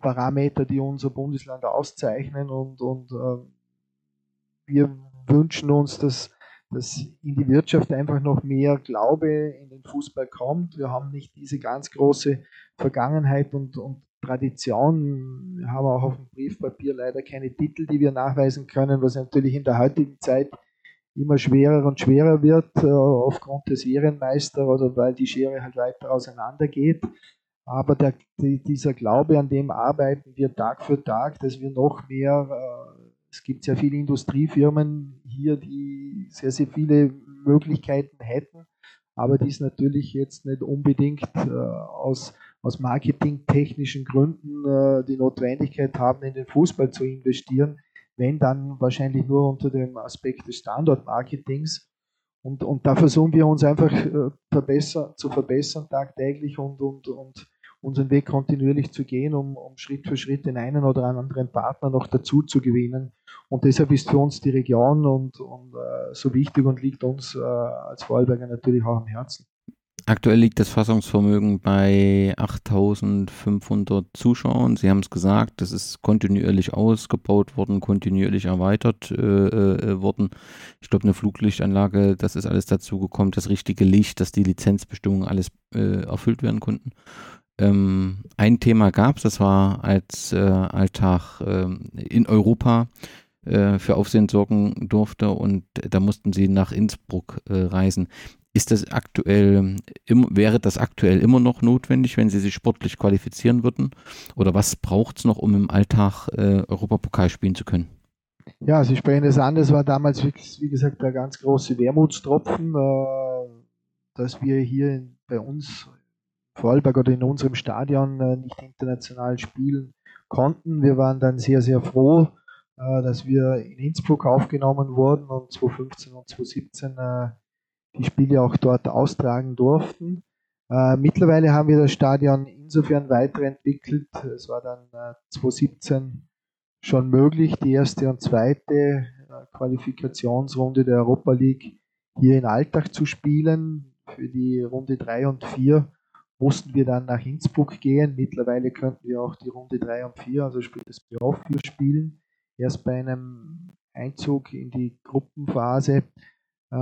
Parameter, die unser Bundesland auszeichnen und, und wir wünschen uns, dass dass in die Wirtschaft einfach noch mehr Glaube in den Fußball kommt. Wir haben nicht diese ganz große Vergangenheit und, und Tradition. Wir haben auch auf dem Briefpapier leider keine Titel, die wir nachweisen können, was natürlich in der heutigen Zeit immer schwerer und schwerer wird, äh, aufgrund des Ehrenmeister oder weil die Schere halt weiter auseinander geht. Aber der, die, dieser Glaube, an dem arbeiten wir Tag für Tag, dass wir noch mehr äh, es gibt sehr viele Industriefirmen hier, die sehr, sehr viele Möglichkeiten hätten, aber die es natürlich jetzt nicht unbedingt äh, aus, aus marketingtechnischen Gründen äh, die Notwendigkeit haben, in den Fußball zu investieren, wenn dann wahrscheinlich nur unter dem Aspekt des Standortmarketings. Und, und da versuchen wir uns einfach äh, verbessern, zu verbessern tagtäglich und, und, und unseren Weg kontinuierlich zu gehen, um, um Schritt für Schritt den einen oder anderen Partner noch dazu zu gewinnen. Und deshalb ist für uns die Region und, und äh, so wichtig und liegt uns äh, als Vorarlberger natürlich auch am Herzen. Aktuell liegt das Fassungsvermögen bei 8500 Zuschauern. Sie haben es gesagt, das ist kontinuierlich ausgebaut worden, kontinuierlich erweitert äh, äh, worden. Ich glaube, eine Fluglichtanlage, das ist alles dazu gekommen, das richtige Licht, dass die Lizenzbestimmungen alles äh, erfüllt werden konnten. Ähm, ein Thema gab es, das war als äh, Alltag ähm, in Europa äh, für Aufsehen sorgen durfte und da mussten sie nach Innsbruck äh, reisen. Ist das aktuell, im, wäre das aktuell immer noch notwendig, wenn Sie sich sportlich qualifizieren würden? Oder was braucht es noch, um im Alltag äh, Europapokal spielen zu können? Ja, Sie sprechen es an, das war damals, wie gesagt, der ganz große Wermutstropfen, äh, dass wir hier bei uns, Vorarlberg oder in unserem Stadion, äh, nicht international spielen konnten. Wir waren dann sehr, sehr froh, äh, dass wir in Innsbruck aufgenommen wurden und 2015 und 2017 die Spiele auch dort austragen durften. Äh, mittlerweile haben wir das Stadion insofern weiterentwickelt. Es war dann äh, 2017 schon möglich, die erste und zweite äh, Qualifikationsrunde der Europa League hier in Alltag zu spielen. Für die Runde 3 und 4 mussten wir dann nach Innsbruck gehen. Mittlerweile könnten wir auch die Runde 3 und 4, also sprich das Playoff 4 spielen. Erst bei einem Einzug in die Gruppenphase äh,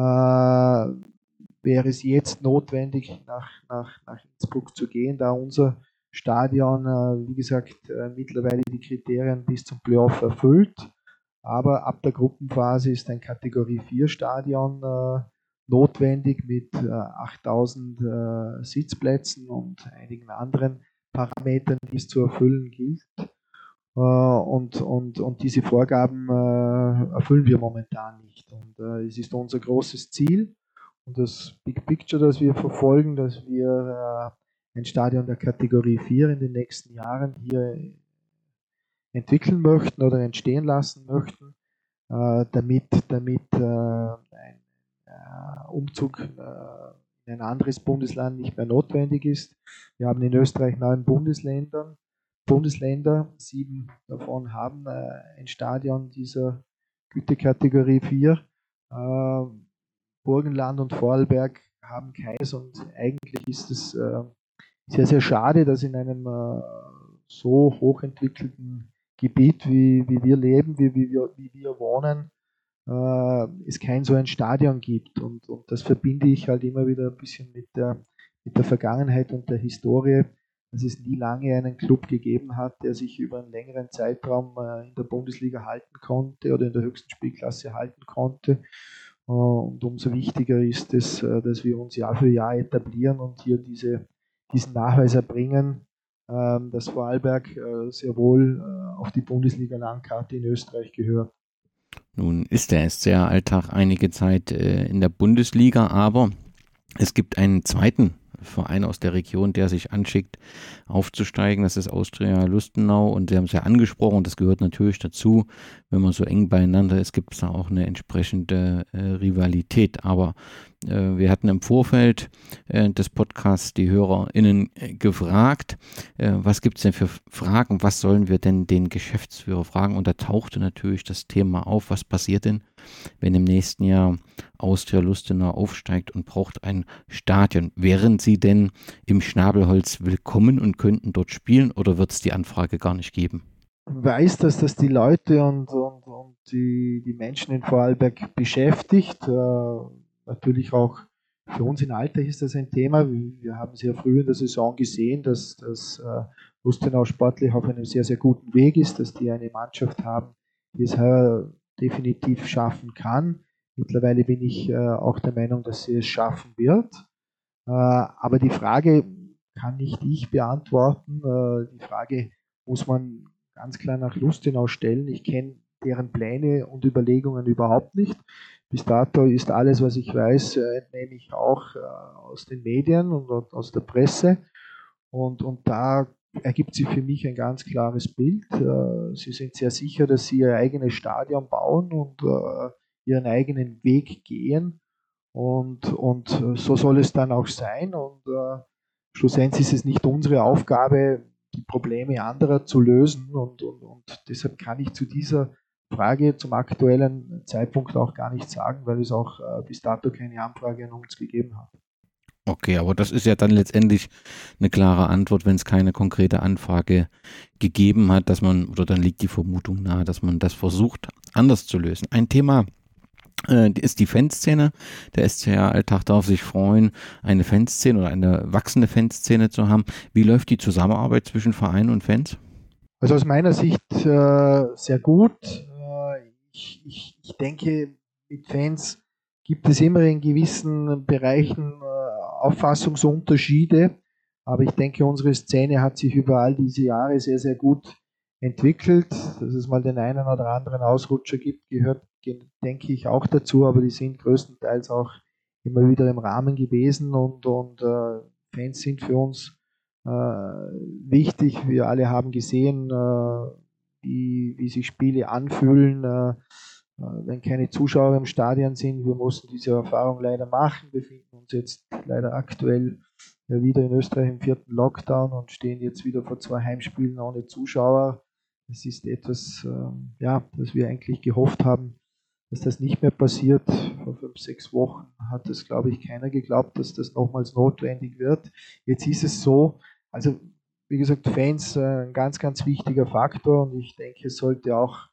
wäre es jetzt notwendig, nach, nach, nach Innsbruck zu gehen, da unser Stadion, äh, wie gesagt, äh, mittlerweile die Kriterien bis zum Playoff erfüllt. Aber ab der Gruppenphase ist ein Kategorie 4 Stadion äh, notwendig mit äh, 8000 äh, Sitzplätzen und einigen anderen Parametern, die es zu erfüllen gilt. Äh, und, und, und diese Vorgaben äh, erfüllen wir momentan nicht. Und äh, es ist unser großes Ziel und das Big Picture, das wir verfolgen, dass wir ein Stadion der Kategorie 4 in den nächsten Jahren hier entwickeln möchten oder entstehen lassen möchten, damit, damit ein Umzug in ein anderes Bundesland nicht mehr notwendig ist. Wir haben in Österreich neun Bundesländern Bundesländer, sieben davon haben äh, ein Stadion dieser Gütekategorie 4. Äh, Burgenland und Vorarlberg haben keins und eigentlich ist es äh, sehr, sehr schade, dass in einem äh, so hochentwickelten Gebiet, wie, wie wir leben, wie, wie, wir, wie wir wohnen, äh, es kein so ein Stadion gibt. Und, und das verbinde ich halt immer wieder ein bisschen mit der, mit der Vergangenheit und der Historie dass es nie lange einen Club gegeben hat, der sich über einen längeren Zeitraum äh, in der Bundesliga halten konnte oder in der höchsten Spielklasse halten konnte. Äh, und umso wichtiger ist es, äh, dass wir uns Jahr für Jahr etablieren und hier diese, diesen Nachweis erbringen, ähm, dass Vorarlberg sehr wohl auf die Bundesliga-Landkarte in Österreich gehört. Nun ist der SCR Alltag einige Zeit in der Bundesliga, aber es gibt einen zweiten Verein aus der Region, der sich anschickt, aufzusteigen. Das ist Austria Lustenau und Sie haben es ja angesprochen, das gehört natürlich dazu, wenn man so eng beieinander ist, gibt es da auch eine entsprechende äh, Rivalität. Aber äh, wir hatten im Vorfeld äh, des Podcasts die HörerInnen äh, gefragt, äh, was gibt es denn für Fragen, was sollen wir denn den Geschäftsführer fragen? Und da tauchte natürlich das Thema auf, was passiert denn, wenn im nächsten Jahr Austria Lustenau aufsteigt und braucht ein Stadion. Wären Sie denn im Schnabelholz willkommen und könnten dort spielen oder wird es die Anfrage gar nicht geben? weiß, dass das die Leute und, und, und die, die Menschen in Vorarlberg beschäftigt. Äh, natürlich auch für uns in Alter ist das ein Thema. Wir haben sehr früh in der Saison gesehen, dass, dass äh, Lustenau sportlich auf einem sehr, sehr guten Weg ist, dass die eine Mannschaft haben, die es heuer definitiv schaffen kann. Mittlerweile bin ich äh, auch der Meinung, dass sie es schaffen wird. Äh, aber die Frage kann nicht ich beantworten. Äh, die Frage muss man ganz klar nach Lustenau stellen. Ich kenne deren Pläne und Überlegungen überhaupt nicht. Bis dato ist alles, was ich weiß, äh, entnehme ich auch äh, aus den Medien und aus der Presse. Und, und da ergibt sich für mich ein ganz klares Bild. Äh, sie sind sehr sicher, dass sie ihr eigenes Stadion bauen und ihren eigenen Weg gehen. Und, und so soll es dann auch sein. Und schlussendlich ist es nicht unsere Aufgabe, die Probleme anderer zu lösen. Und, und, und deshalb kann ich zu dieser Frage zum aktuellen Zeitpunkt auch gar nicht sagen, weil es auch äh, bis dato keine Anfrage an uns gegeben hat. Okay, aber das ist ja dann letztendlich eine klare Antwort, wenn es keine konkrete Anfrage gegeben hat, dass man, oder dann liegt die Vermutung nahe, dass man das versucht, anders zu lösen. Ein Thema äh, ist die Fanszene. Der SCR-Alltag darf sich freuen, eine Fanszene oder eine wachsende Fanszene zu haben. Wie läuft die Zusammenarbeit zwischen Verein und Fans? Also aus meiner Sicht äh, sehr gut. Ich, ich, ich denke, mit Fans gibt es immer in gewissen Bereichen äh, Auffassungsunterschiede. Aber ich denke, unsere Szene hat sich über all diese Jahre sehr, sehr gut entwickelt. Dass es mal den einen oder anderen Ausrutscher gibt, gehört, denke ich, auch dazu. Aber die sind größtenteils auch immer wieder im Rahmen gewesen und, und äh, Fans sind für uns äh, wichtig. Wir alle haben gesehen, äh, wie, wie sich Spiele anfühlen äh, äh, wenn keine Zuschauer im Stadion sind. Wir mussten diese Erfahrung leider machen. Befinden uns jetzt leider aktuell ja wieder in Österreich im vierten Lockdown und stehen jetzt wieder vor zwei Heimspielen ohne Zuschauer. Das ist etwas, ähm, ja, das wir eigentlich gehofft haben, dass das nicht mehr passiert. Vor fünf, sechs Wochen hat es, glaube ich, keiner geglaubt, dass das nochmals notwendig wird. Jetzt ist es so, also wie gesagt, Fans äh, ein ganz, ganz wichtiger Faktor und ich denke, es sollte auch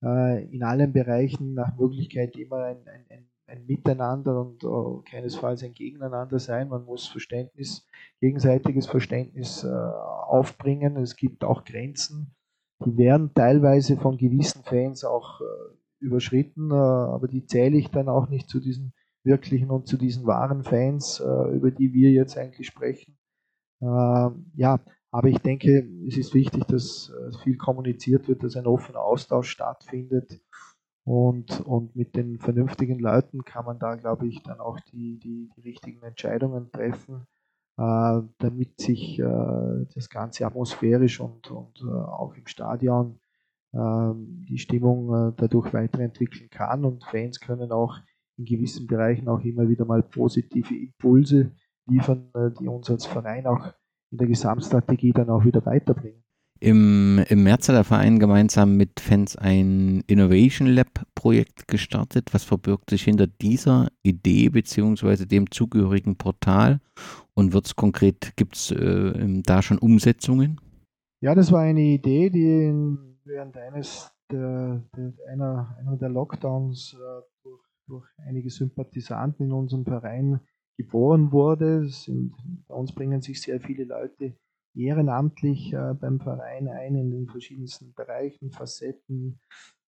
äh, in allen Bereichen nach Möglichkeit immer ein, ein, ein, ein Miteinander und uh, keinesfalls ein Gegeneinander sein. Man muss Verständnis, gegenseitiges Verständnis uh, aufbringen. Es gibt auch Grenzen, die werden teilweise von gewissen Fans auch überschritten, aber die zähle ich dann auch nicht zu diesen wirklichen und zu diesen wahren Fans, über die wir jetzt eigentlich sprechen. Ähm, ja, aber ich denke, es ist wichtig, dass äh, viel kommuniziert wird, dass ein offener Austausch stattfindet. Und, und mit den vernünftigen Leuten kann man da, glaube ich, dann auch die, die, die richtigen Entscheidungen treffen, äh, damit sich äh, das Ganze atmosphärisch und, und äh, auch im Stadion ähm, die Stimmung äh, dadurch weiterentwickeln kann. Und Fans können auch in gewissen Bereichen auch immer wieder mal positive Impulse liefern, äh, die uns als Verein auch in der Gesamtstrategie dann auch wieder weiterbringen. Im, Im März hat der Verein gemeinsam mit Fans ein Innovation Lab Projekt gestartet. Was verbirgt sich hinter dieser Idee bzw. dem zugehörigen Portal? Und wird es konkret, gibt es äh, da schon Umsetzungen? Ja, das war eine Idee, die während eines der, der, einer, einer der Lockdowns äh, durch, durch einige Sympathisanten in unserem Verein geboren wurde. Sind, bei uns bringen sich sehr viele Leute ehrenamtlich äh, beim Verein ein in den verschiedensten Bereichen, Facetten.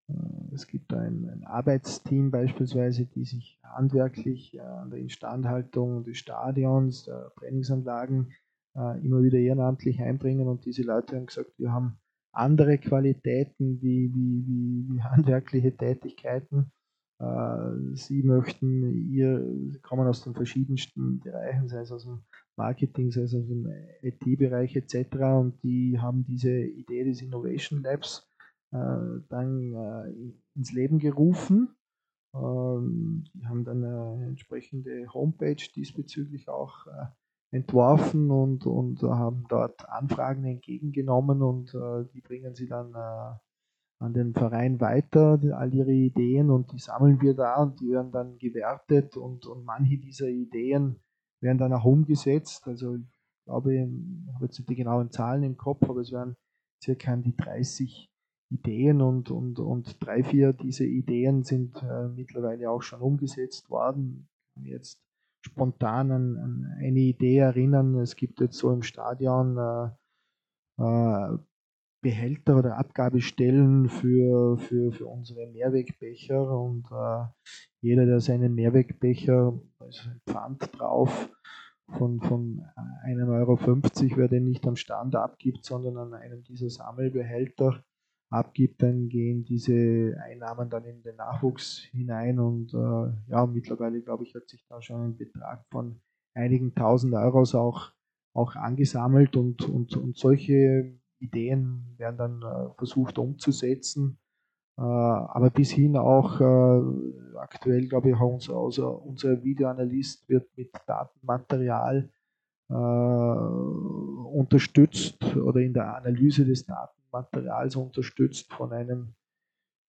Äh, es gibt ein, ein, Arbeitsteam beispielsweise, die sich handwerklich äh, an der Instandhaltung des Stadions, der Trainingsanlagen äh, immer wieder ehrenamtlich einbringen und diese Leute haben gesagt, wir haben andere Qualitäten wie, wie, wie, wie handwerkliche Tätigkeiten sie möchten ihr, sie kommen aus den verschiedensten Bereichen, sei es aus dem Marketing, sei es aus dem IT-Bereich etc. Und die haben diese Idee des Innovation Labs äh, dann äh, ins Leben gerufen. Ähm, die haben dann eine entsprechende Homepage diesbezüglich auch äh, entworfen und, und haben dort Anfragen entgegengenommen und äh, die bringen sie dann äh, an den Verein weiter, all ihre Ideen und die sammeln wir da und die werden dann gewertet und, und manche dieser Ideen werden dann auch umgesetzt. Also ich glaube, ich habe jetzt nicht die genauen Zahlen im Kopf, aber es werden circa die 30 Ideen und, und, und drei, vier dieser Ideen sind äh, mittlerweile auch schon umgesetzt worden. Jetzt spontan an, an, eine Idee erinnern. Es gibt jetzt so im Stadion äh, äh, Behälter oder Abgabestellen für, für, für unsere Mehrwegbecher und äh, jeder, der seinen Mehrwegbecher, also ein Pfand drauf von, von 1,50 Euro, wer den nicht am Stand abgibt, sondern an einem dieser Sammelbehälter abgibt, dann gehen diese Einnahmen dann in den Nachwuchs hinein und äh, ja, mittlerweile glaube ich, hat sich da schon ein Betrag von einigen tausend Euros auch, auch angesammelt und, und, und solche Ideen werden dann äh, versucht umzusetzen. Äh, aber bis hin auch äh, aktuell, glaube ich, unser, unser, unser Videoanalyst wird mit Datenmaterial unterstützt oder in der Analyse des Datenmaterials unterstützt von einem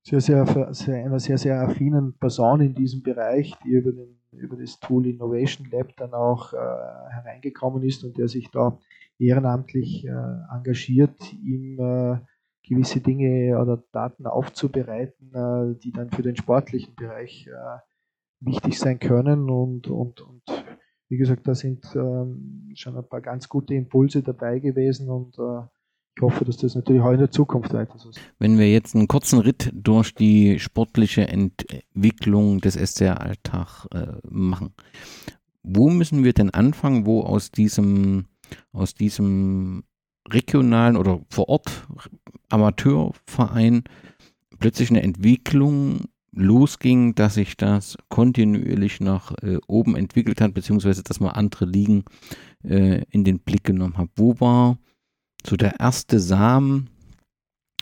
sehr, sehr, sehr, einer sehr, sehr affinen Person in diesem Bereich, die über, den, über das Tool Innovation Lab dann auch äh, hereingekommen ist und der sich da ehrenamtlich äh, engagiert, ihm äh, gewisse Dinge oder Daten aufzubereiten, äh, die dann für den sportlichen Bereich wichtig sein können. Und, und, und wie gesagt, da sind ähm, schon ein paar ganz gute Impulse dabei gewesen und ich hoffe, dass das natürlich auch in der Zukunft weiter so ist. Wenn wir jetzt einen kurzen Ritt durch die sportliche Entwicklung des SCR-Alltag äh, machen, wo müssen wir denn anfangen, wo aus diesem, aus diesem regionalen oder vor Ort Amateurverein plötzlich eine Entwicklung losging, dass sich das kontinuierlich nach äh, oben entwickelt hat, beziehungsweise dass man andere Ligen äh, in den Blick genommen hat. Wo war so der erste Samen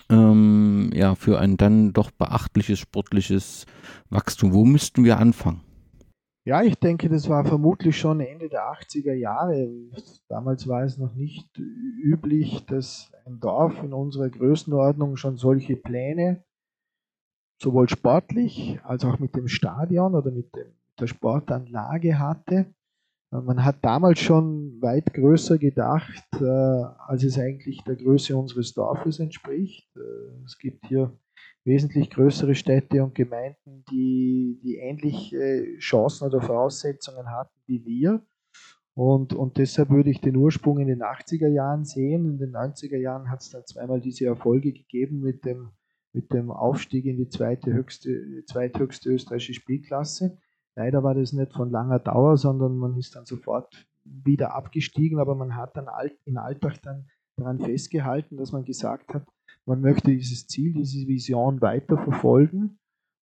ähm, ja, für ein dann doch beachtliches sportliches Wachstum? Wo müssten wir anfangen? Ja, ich denke, das war vermutlich schon Ende der 80er Jahre. Damals war es noch nicht üblich, dass ein Dorf in unserer Größenordnung schon solche Pläne, sowohl sportlich als auch mit dem Stadion oder mit der Sportanlage hatte. Man hat damals schon weit größer gedacht, äh, als es eigentlich der Größe unseres Dorfes entspricht. Äh, es gibt hier wesentlich größere Städte und Gemeinden, die, die ähnliche Chancen oder Voraussetzungen hatten wie wir. Und, und deshalb würde ich den Ursprung in den 80er Jahren sehen. In den 90er Jahren hat es dann zweimal diese Erfolge gegeben mit dem, mit dem Aufstieg in die zweite höchste, zweithöchste österreichische Spielklasse. Leider war das nicht von langer Dauer, sondern man ist dann sofort wieder abgestiegen, aber man hat dann in Alltag dann daran festgehalten, dass man gesagt hat, man möchte dieses Ziel, diese Vision weiter verfolgen.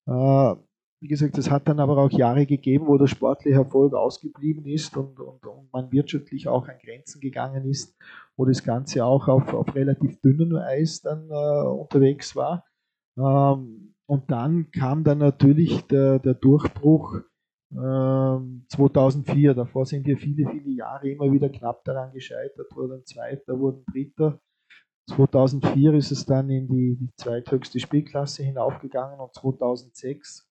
Äh, wie gesagt, es hat dann aber auch Jahre gegeben, wo der sportliche Erfolg ausgeblieben ist und, und, und man wirtschaftlich auch an Grenzen gegangen ist, wo das Ganze auch auf, auf relativ dünnem Eis dann äh, unterwegs war. Ähm, und dann kam dann natürlich der, der Durchbruch 2004. Ähm, Davor sind wir viele, viele Jahre immer wieder knapp daran gescheitert, wurden Zweiter, wurden Dritter. 2004 ist es dann in die, die zweithöchste Spielklasse hinaufgegangen und 2006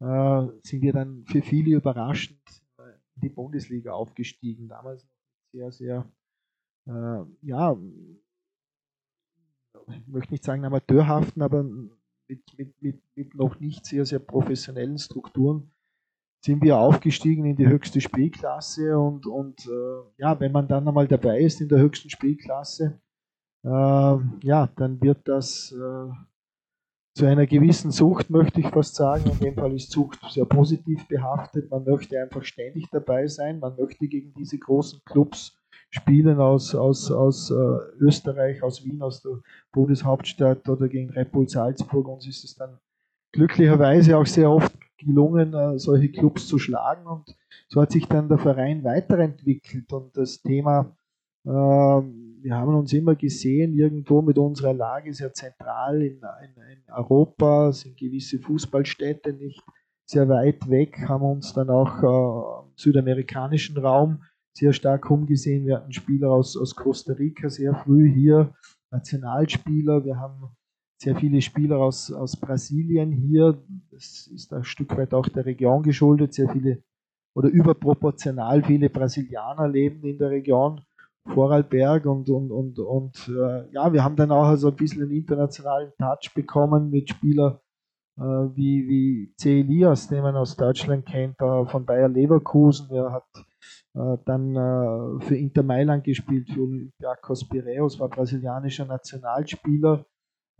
äh, sind wir dann für viele überraschend in die Bundesliga aufgestiegen. Damals sehr, sehr, äh, ja, ich möchte nicht sagen amateurhaften, aber mit, mit, mit, mit noch nicht sehr, sehr professionellen Strukturen sind wir aufgestiegen in die höchste Spielklasse und, und äh, ja, wenn man dann einmal dabei ist in der höchsten Spielklasse, äh, ja, dann wird das äh, zu einer gewissen Sucht, möchte ich fast sagen. In dem Fall ist Sucht sehr positiv behaftet. Man möchte einfach ständig dabei sein. Man möchte gegen diese großen Clubs spielen aus, aus, aus äh, Österreich, aus Wien, aus der Bundeshauptstadt oder gegen Red Bull Salzburg. Uns ist es dann glücklicherweise auch sehr oft gelungen, äh, solche Clubs zu schlagen. Und so hat sich dann der Verein weiterentwickelt und das Thema, äh, wir haben uns immer gesehen, irgendwo mit unserer Lage sehr zentral in, in, in Europa, sind gewisse Fußballstädte nicht sehr weit weg, haben uns dann auch äh, im südamerikanischen Raum sehr stark umgesehen. Wir hatten Spieler aus, aus Costa Rica sehr früh hier, Nationalspieler. Wir haben sehr viele Spieler aus, aus Brasilien hier. Das ist ein Stück weit auch der Region geschuldet. Sehr viele oder überproportional viele Brasilianer leben in der Region Vorarlberg und, und, und, und äh, ja, wir haben dann auch also ein bisschen einen internationalen Touch bekommen mit Spielern äh, wie, wie C. Elias, den man aus Deutschland kennt, äh, von Bayer Leverkusen. Er hat äh, dann äh, für Inter Mailand gespielt, für Olympiakos Piraeus, war brasilianischer Nationalspieler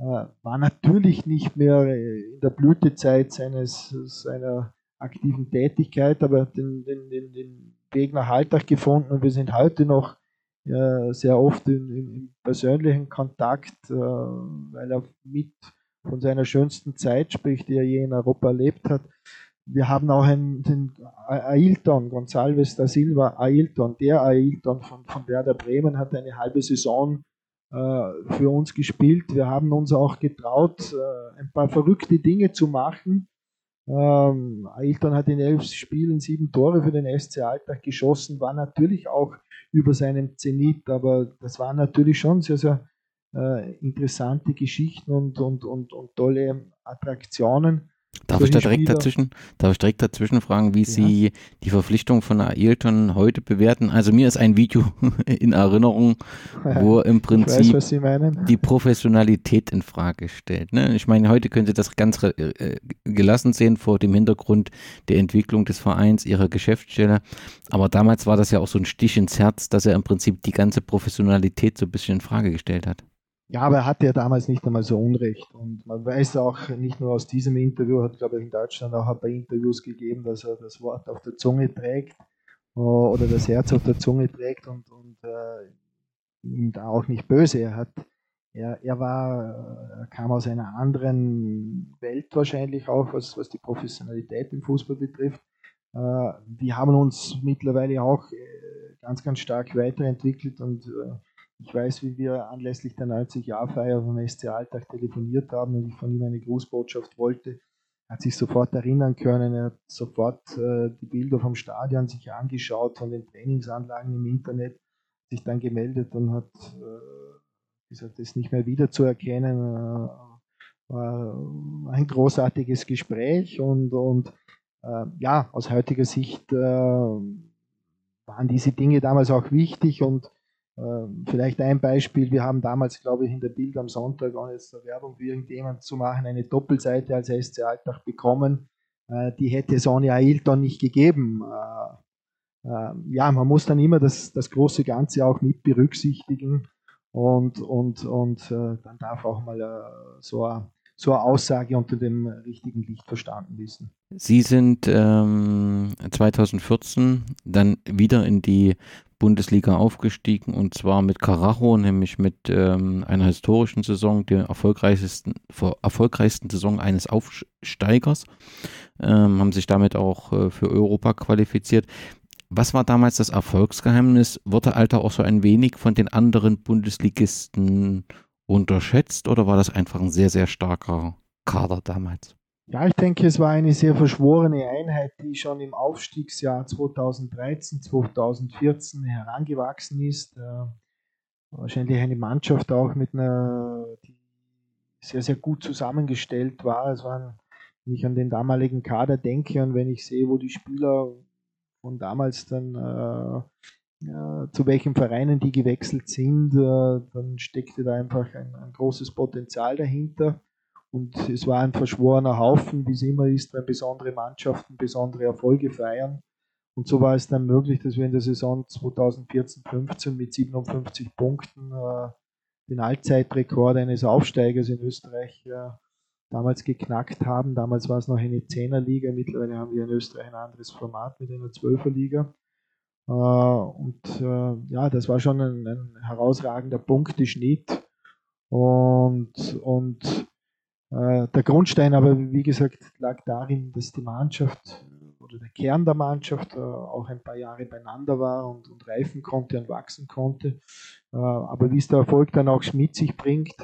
äh, war natürlich nicht mehr in der Blütezeit seines, seiner aktiven Tätigkeit, aber den, den, den, den Weg nach Alltag gefunden und wir sind heute noch äh, sehr oft in, in, in persönlichen Kontakt, äh, weil er mit von seiner schönsten Zeit spricht, die er je in Europa erlebt hat. Wir haben auch einen, den Ailton, Gonçalves da Silva Ailton, der Ailton von, von Werder Bremen hat eine halbe Saison äh, für uns gespielt. Wir haben uns auch getraut, äh, ein paar verrückte Dinge zu machen. Ähm, Ailton hat in elf Spielen sieben Tore für den SC Alltag geschossen, war natürlich auch über seinem Zenit, aber das war natürlich schon sehr, sehr äh, interessante Geschichten und, und, und, und tolle Attraktionen. Darf ich da direkt dazwischen, darf ich direkt dazwischen fragen, wie ja. Sie die Verpflichtung von Ailton heute bewerten? Also mir ist ein Video in Erinnerung, wo im Prinzip weiß, die Professionalität in Frage stellt. Ne? Ich meine, heute können Sie das ganz äh, gelassen sehen vor dem Hintergrund der Entwicklung des Vereins, Ihrer Geschäftsstelle. Aber damals war das ja auch so ein Stich ins Herz, dass er im Prinzip die ganze Professionalität so ein bisschen in Frage gestellt hat. Ja, aber er hatte ja damals nicht einmal so Unrecht. Und man weiß auch nicht nur aus diesem Interview, hat glaube ich in Deutschland auch ein paar Interviews gegeben, dass er das Wort auf der Zunge trägt äh, oder das Herz auf der Zunge trägt und, und äh, ihm da auch nicht böse. Er hat, er, er war, er kam aus einer anderen Welt wahrscheinlich auch, was, was die Professionalität im Fußball betrifft. Äh, wir haben uns mittlerweile auch äh, ganz, ganz stark weiterentwickelt und äh, ich weiß, wie wir anlässlich der 90-Jahr-Feier vom SC Alltag telefoniert haben und ich von ihm eine Grußbotschaft wollte. Er hat sich sofort erinnern können, er hat sofort äh, die Bilder vom Stadion sich angeschaut, von den Trainingsanlagen im Internet, sich dann gemeldet und hat äh, gesagt, das nicht mehr wiederzuerkennen. Äh, war ein großartiges Gespräch und, und äh, ja, aus heutiger Sicht äh, waren diese Dinge damals auch wichtig und vielleicht ein Beispiel, wir haben damals, glaube ich, in der Bild am Sonntag, ohne jetzt Werbung für irgendjemand zu machen, eine Doppelseite als SC Alltag bekommen. Äh, die hätte ohne Ailton nicht gegeben. Äh, äh, ja, man muss dann immer das, das große Ganze auch mit berücksichtigen und, und, und dann darf auch mal so ein eine Aussage unter dem richtigen Licht verstanden wissen. Sie sind ähm, 2014 dann wieder in die Bundesliga aufgestiegen und zwar mit Carajo, nämlich mit ähm, einer historischen Saison, der erfolgreichsten, erfolgreichsten Saison eines Aufsteigers, ähm, haben sich damit auch äh, für Europa qualifiziert. Was war damals das Erfolgsgeheimnis? Wurde Alter auch so ein wenig von den anderen Bundesligisten unterschätzt oder war das einfach ein sehr, sehr starker Kader damals? Ja, ich denke, es war eine sehr verschworene Einheit, die schon im Aufstiegsjahr 2013, 2014 herangewachsen ist. Äh, wahrscheinlich eine Mannschaft auch mit einer, die sehr, sehr gut zusammengestellt war. Es waren, wenn ich an den damaligen Kader denke und wenn ich sehe, wo die Spieler von damals dann äh, zu welchen Vereinen die gewechselt sind, äh, dann steckte da einfach ein, ein großes Potenzial dahinter. Und es war ein verschworener Haufen, wie es immer ist, wenn besondere Mannschaften besondere Erfolge feiern. Und so war es dann möglich, dass wir in der Saison 2014-15 mit 57 Punkten äh, den Allzeitrekord eines Aufsteigers in Österreich äh, damals geknackt haben. Damals war es noch eine Zehnerliga, mittlerweile haben wir in Österreich ein anderes Format mit einer Zwölferliga. Äh, und äh, ja, das war schon ein, ein herausragender Punkteschnitt. Und, und äh, der Grundstein aber, wie gesagt, lag darin, dass die Mannschaft oder der Kern der Mannschaft auch ein paar Jahre beieinander war und, und reifen konnte und wachsen konnte. Aber wie es der Erfolg dann auch mit sich bringt,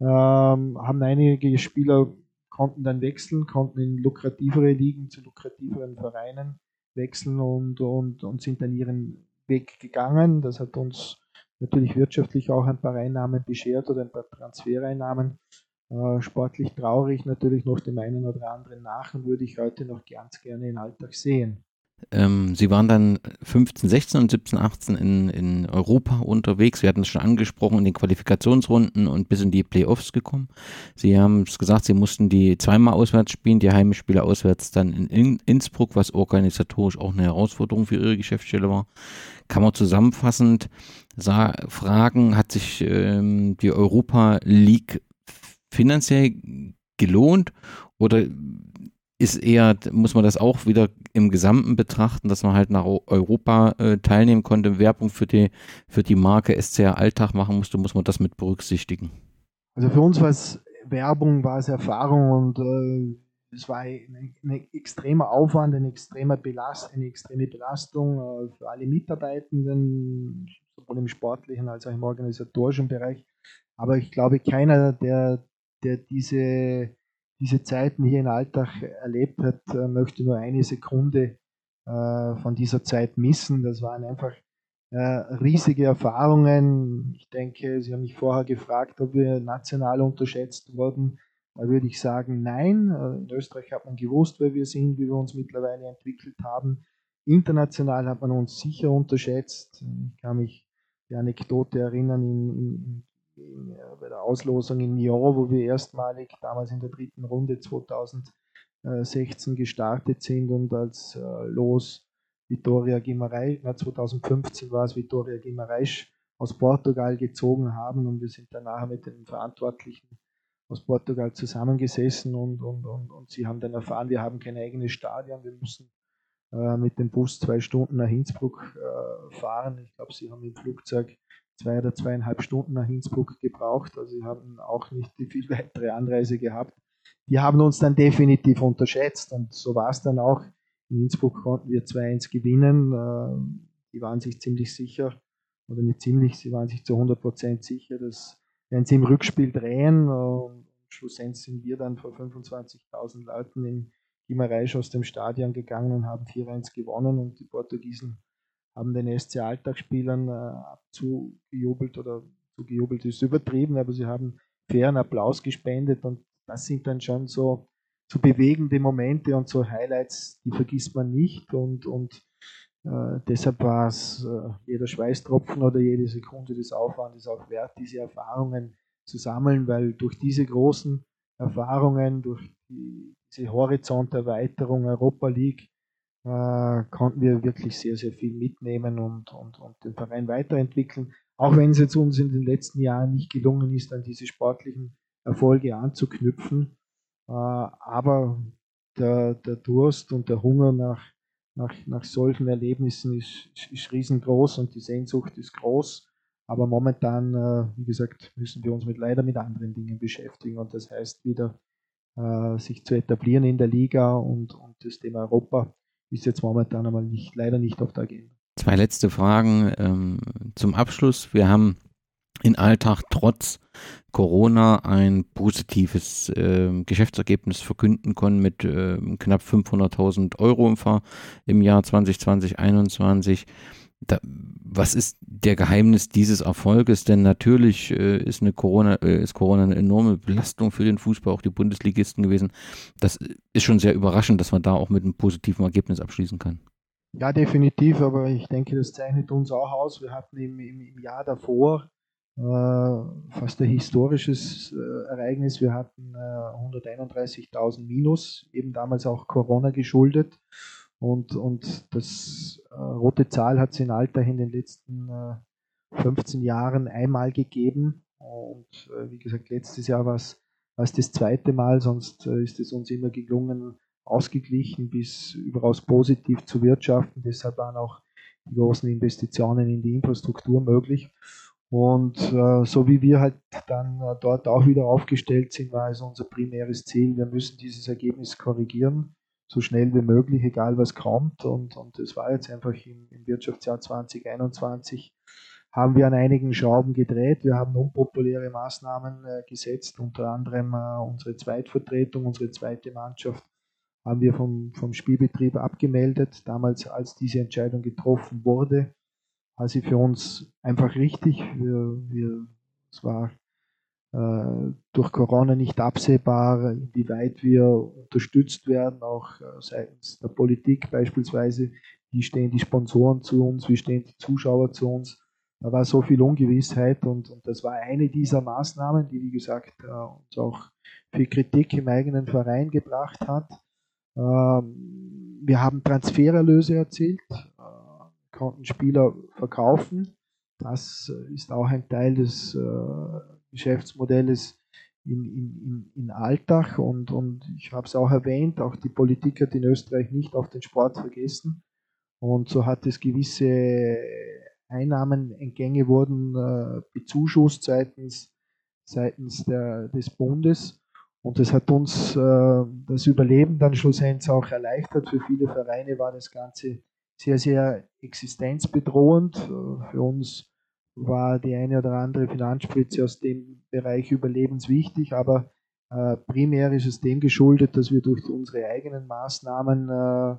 ähm, haben einige Spieler konnten dann wechseln, konnten in lukrativere Ligen zu lukrativeren Vereinen wechseln und, und, und sind dann ihren Weg gegangen. Das hat uns natürlich wirtschaftlich auch ein paar Einnahmen beschert oder ein paar Transfereinnahmen. Äh, sportlich traurig natürlich noch dem einen oder anderen nach und würde ich heute noch ganz gerne in Alltag sehen. Ähm, Sie waren dann 15, 16 und 17, 18 in, in Europa unterwegs. Wir hatten es schon angesprochen, in den Qualifikationsrunden und bis in die Playoffs gekommen. Sie haben es gesagt, Sie mussten die zweimal auswärts spielen, die Heimspiele auswärts dann in Innsbruck, was organisatorisch auch eine Herausforderung für Ihre Geschäftsstelle war. Kann man zusammenfassend fragen, hat sich ähm, die Europa League finanziell gelohnt oder ist eher, muss man das auch wieder im Gesamten betrachten, dass man halt nach Europa äh, teilnehmen konnte, Werbung für die, für die Marke SCR Alltag machen musste, muss man das mit berücksichtigen? Also für uns war es Werbung, war es Erfahrung und äh, es war ein, ein, extremer Aufwand, eine extreme, Belast, eine extreme Belastung äh, für alle Mitarbeitenden, sowohl im sportlichen als auch im organisatorischen Bereich. Aber ich glaube, keiner, der der diese, diese Zeiten hier in Alltag erlebt hat, äh, möchte nur eine Sekunde äh, von dieser Zeit missen. Das waren einfach äh, riesige Erfahrungen. Ich denke, Sie haben mich vorher gefragt, ob wir national unterschätzt wurden. Da würde ich sagen, nein. In Österreich hat man gewusst, wer wir sind, wie wir uns mittlerweile entwickelt haben. International hat man uns sicher unterschätzt. Ich kann mich die Anekdote erinnern in, in, in, bei der Auslosung in Nyon, wo wir erstmalig damals in der dritten Runde 2016 gestartet sind und als äh, Los Vitória Guimarães, na, 2015 war es Vitória Guimarães aus Portugal gezogen haben und wir sind danach mit den Verantwortlichen aus Portugal zusammengesessen und, und, und, und sie haben dann erfahren, wir haben kein eigenes Stadion, wir müssen äh, mit dem Bus zwei Stunden nach Innsbruck äh, fahren. Ich glaube, sie haben im Flugzeug zwei oder zweieinhalb Stunden nach Innsbruck gebraucht, also sie haben auch nicht die viel weitere Anreise gehabt. Die haben uns dann definitiv unterschätzt und so war es dann auch. In Innsbruck konnten wir 2-1 gewinnen. Äh, die waren sich ziemlich sicher, oder nicht ziemlich, sie waren sich zu 100% sicher, dass werden sie im Rückspiel drehen. Und schlussendlich sind wir dann vor 25.000 Leuten in Gimareisch aus dem Stadion gegangen und haben 4-1 gewonnen. Und die Portugiesen haben den SC Alltagsspielern äh, abzugejubelt oder zugejubelt ist übertrieben, aber sie haben fairen Applaus gespendet und das sind dann schon so, so bewegende Momente und so Highlights, die vergisst man nicht und, und äh, deshalb war es äh, jeder Schweißtropfen oder jede Sekunde des Aufwandes auch wert, diese Erfahrungen zu sammeln, weil durch diese großen Erfahrungen, durch die, diese Horizonterweiterung Europa League, äh, konnten wir wirklich sehr, sehr viel mitnehmen und, und, und den Verein weiterentwickeln. Auch wenn es jetzt uns in den letzten Jahren nicht gelungen ist, an diese sportlichen Erfolge anzuknüpfen. Äh, aber der, der Durst und der Hunger nach nach, nach solchen Erlebnissen ist, ist, riesengroß und die Sehnsucht ist groß. Aber momentan, äh, wie gesagt, müssen wir uns mit, leider mit anderen Dingen beschäftigen. Und das heißt wieder, äh, sich zu etablieren in der Liga und, und das Thema Europa ist jetzt momentan einmal nicht, leider nicht auf der Agenda. Zwei letzte Fragen ähm, zum Abschluss. Wir haben in Alltag trotz Corona ein positives äh, Geschäftsergebnis verkünden können mit äh, knapp 500.000 Euro im Jahr 2020, 2021. Da, was ist der Geheimnis dieses Erfolges? Denn natürlich äh, ist, eine Corona, äh, ist Corona eine enorme Belastung für den Fußball, auch die Bundesligisten gewesen. Das ist schon sehr überraschend, dass man da auch mit einem positiven Ergebnis abschließen kann. Ja, definitiv, aber ich denke, das zeichnet uns auch aus. Wir hatten im, im, im Jahr davor äh, fast ein historisches äh, Ereignis. Wir hatten 131.000 äh, Minus, eben damals auch Corona geschuldet. Und, und das rote Zahl hat es in Alter in den letzten 15 Jahren einmal gegeben. Und wie gesagt, letztes Jahr war es das zweite Mal, sonst ist es uns immer gelungen, ausgeglichen bis überaus positiv zu wirtschaften. Deshalb waren auch die großen Investitionen in die Infrastruktur möglich. Und äh, so wie wir halt dann äh, dort auch wieder aufgestellt sind, war es unser primäres Ziel, wir müssen dieses Ergebnis korrigieren, so schnell wie möglich, egal was kommt. Und, und das war jetzt einfach im, im Wirtschaftsjahr 2021, haben wir an einigen Schrauben gedreht. Wir haben unpopuläre Maßnahmen äh, gesetzt, unter anderem äh, unsere Zweitvertretung, unsere zweite Mannschaft haben wir vom, vom Spielbetrieb abgemeldet, damals als diese Entscheidung getroffen wurde also für uns einfach richtig. Wir, wir, es war durch Corona nicht absehbar, inwieweit wir unterstützt werden, auch äh, seitens der Politik beispielsweise. Wie stehen die Sponsoren zu uns? Wie stehen die Zuschauer zu uns? Da war so viel Ungewissheit und, und das war eine dieser Maßnahmen, die, wie gesagt, äh, uns auch viel Kritik im eigenen Verein gebracht hat. Ähm, wir haben Transfererlöse erzielt konnten Spieler verkaufen. Das äh, ist auch ein Teil des äh, Geschäftsmodells in, in, in Alltag und, und ich habe es auch erwähnt, auch die Politik hat in Österreich nicht auf den Sport vergessen und so hat es gewisse Einnahmenentgänge wurden äh, bezuschusst seitens, seitens der, des Bundes und das hat uns äh, das Überleben dann schlussendlich auch erleichtert. Für viele Vereine war das Ganze sehr, sehr existenzbedrohend. Für uns war die eine oder andere Finanzspritze aus dem Bereich überlebenswichtig, aber äh, primär ist es dem geschuldet, dass wir durch unsere eigenen Maßnahmen äh,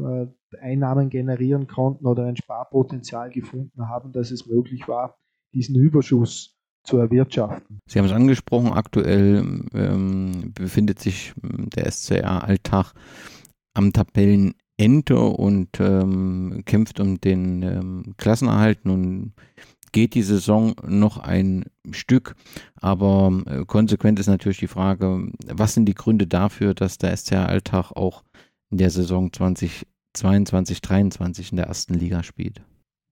äh, Einnahmen generieren konnten oder ein Sparpotenzial gefunden haben, dass es möglich war, diesen Überschuss zu erwirtschaften. Sie haben es angesprochen, aktuell ähm, befindet sich ähm, der SCR-Alltag am Tabellenende und ähm, kämpft um den ähm, Klassenerhalt. Nun geht die Saison noch ein Stück, aber äh, konsequent ist natürlich die Frage, was sind die Gründe dafür, dass der SCR-Alltag auch in der Saison 2022, 2023 in der ersten Liga spielt?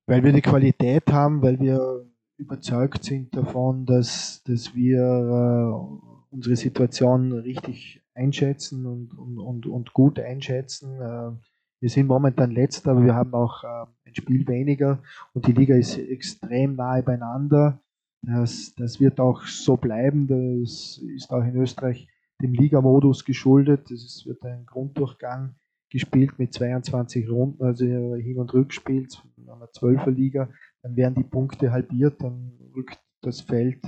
Weil wir die Qualität haben, weil wir überzeugt sind davon, dass, dass wir äh, unsere Situation richtig einschätzen und, und, und, und gut einschätzen. Äh, wir sind momentan letzter, aber wir haben auch äh, ein Spiel weniger und die Liga ist extrem nahe beieinander. Das, das wird auch so bleiben. Das ist auch in Österreich dem Ligamodus geschuldet. Es wird ein Grunddurchgang gespielt mit 22 Runden, also Hin- und Rückspiel in einer 12er Liga dann werden die Punkte halbiert, dann rückt das Feld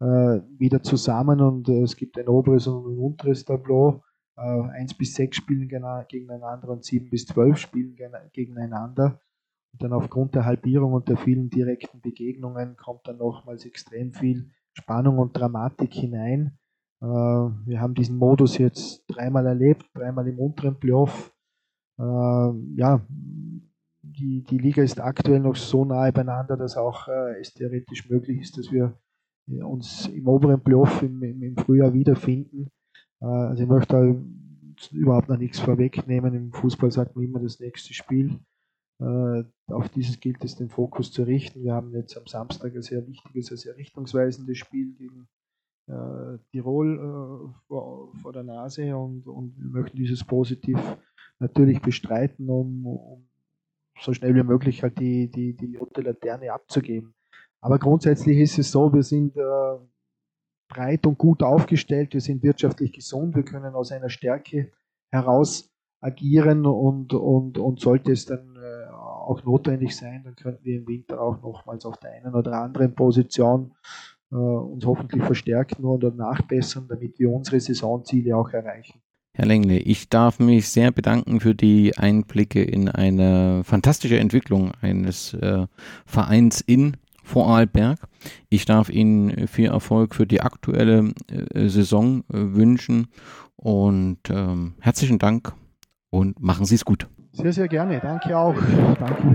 äh, wieder zusammen und äh, es gibt ein oberes und ein unteres Tableau. Äh, 1 bis 6 spielen gegeneinander und 7 bis 12 spielen gegeneinander. Und dann aufgrund der Halbierung und der vielen direkten Begegnungen kommt dann nochmals extrem viel Spannung und Dramatik hinein. Äh, wir haben diesen Modus jetzt dreimal erlebt, dreimal im unteren Playoff. Äh, ja, die, die Liga ist aktuell noch so nahe beieinander, dass auch äh, es theoretisch möglich ist, dass wir äh, uns im oberen Playoff im, im, im Frühjahr wiederfinden. Äh, also ich möchte da überhaupt noch nichts vorwegnehmen. Im Fußball sagt man immer das nächste Spiel. Äh, auf dieses gilt es den Fokus zu richten. Wir haben jetzt am Samstag ein sehr wichtiges, ein sehr richtungsweisendes Spiel gegen äh, Tirol vor, vor, der Nase und, und wir möchten dieses positiv natürlich bestreiten, um, um so schnell wie möglich halt die, die, die rote Laterne abzugeben. Aber grundsätzlich ist es so, wir sind äh, breit und gut aufgestellt, wir sind wirtschaftlich gesund, wir können aus einer Stärke heraus agieren und, und, und sollte es dann äh, auch notwendig sein, dann könnten wir im Winter auch nochmals auf der einen oder anderen Position äh, uns hoffentlich verstärken oder nachbessern, damit wir unsere Saisonziele auch erreichen. Herr Lengle, ich darf mich sehr bedanken für die Einblicke in eine fantastische Entwicklung eines äh, Vereins in Vorarlberg. Ich darf Ihnen viel Erfolg für die aktuelle äh, Saison äh, wünschen und ähm, herzlichen Dank und machen Sie es gut. Sehr, sehr gerne. Danke auch. Danke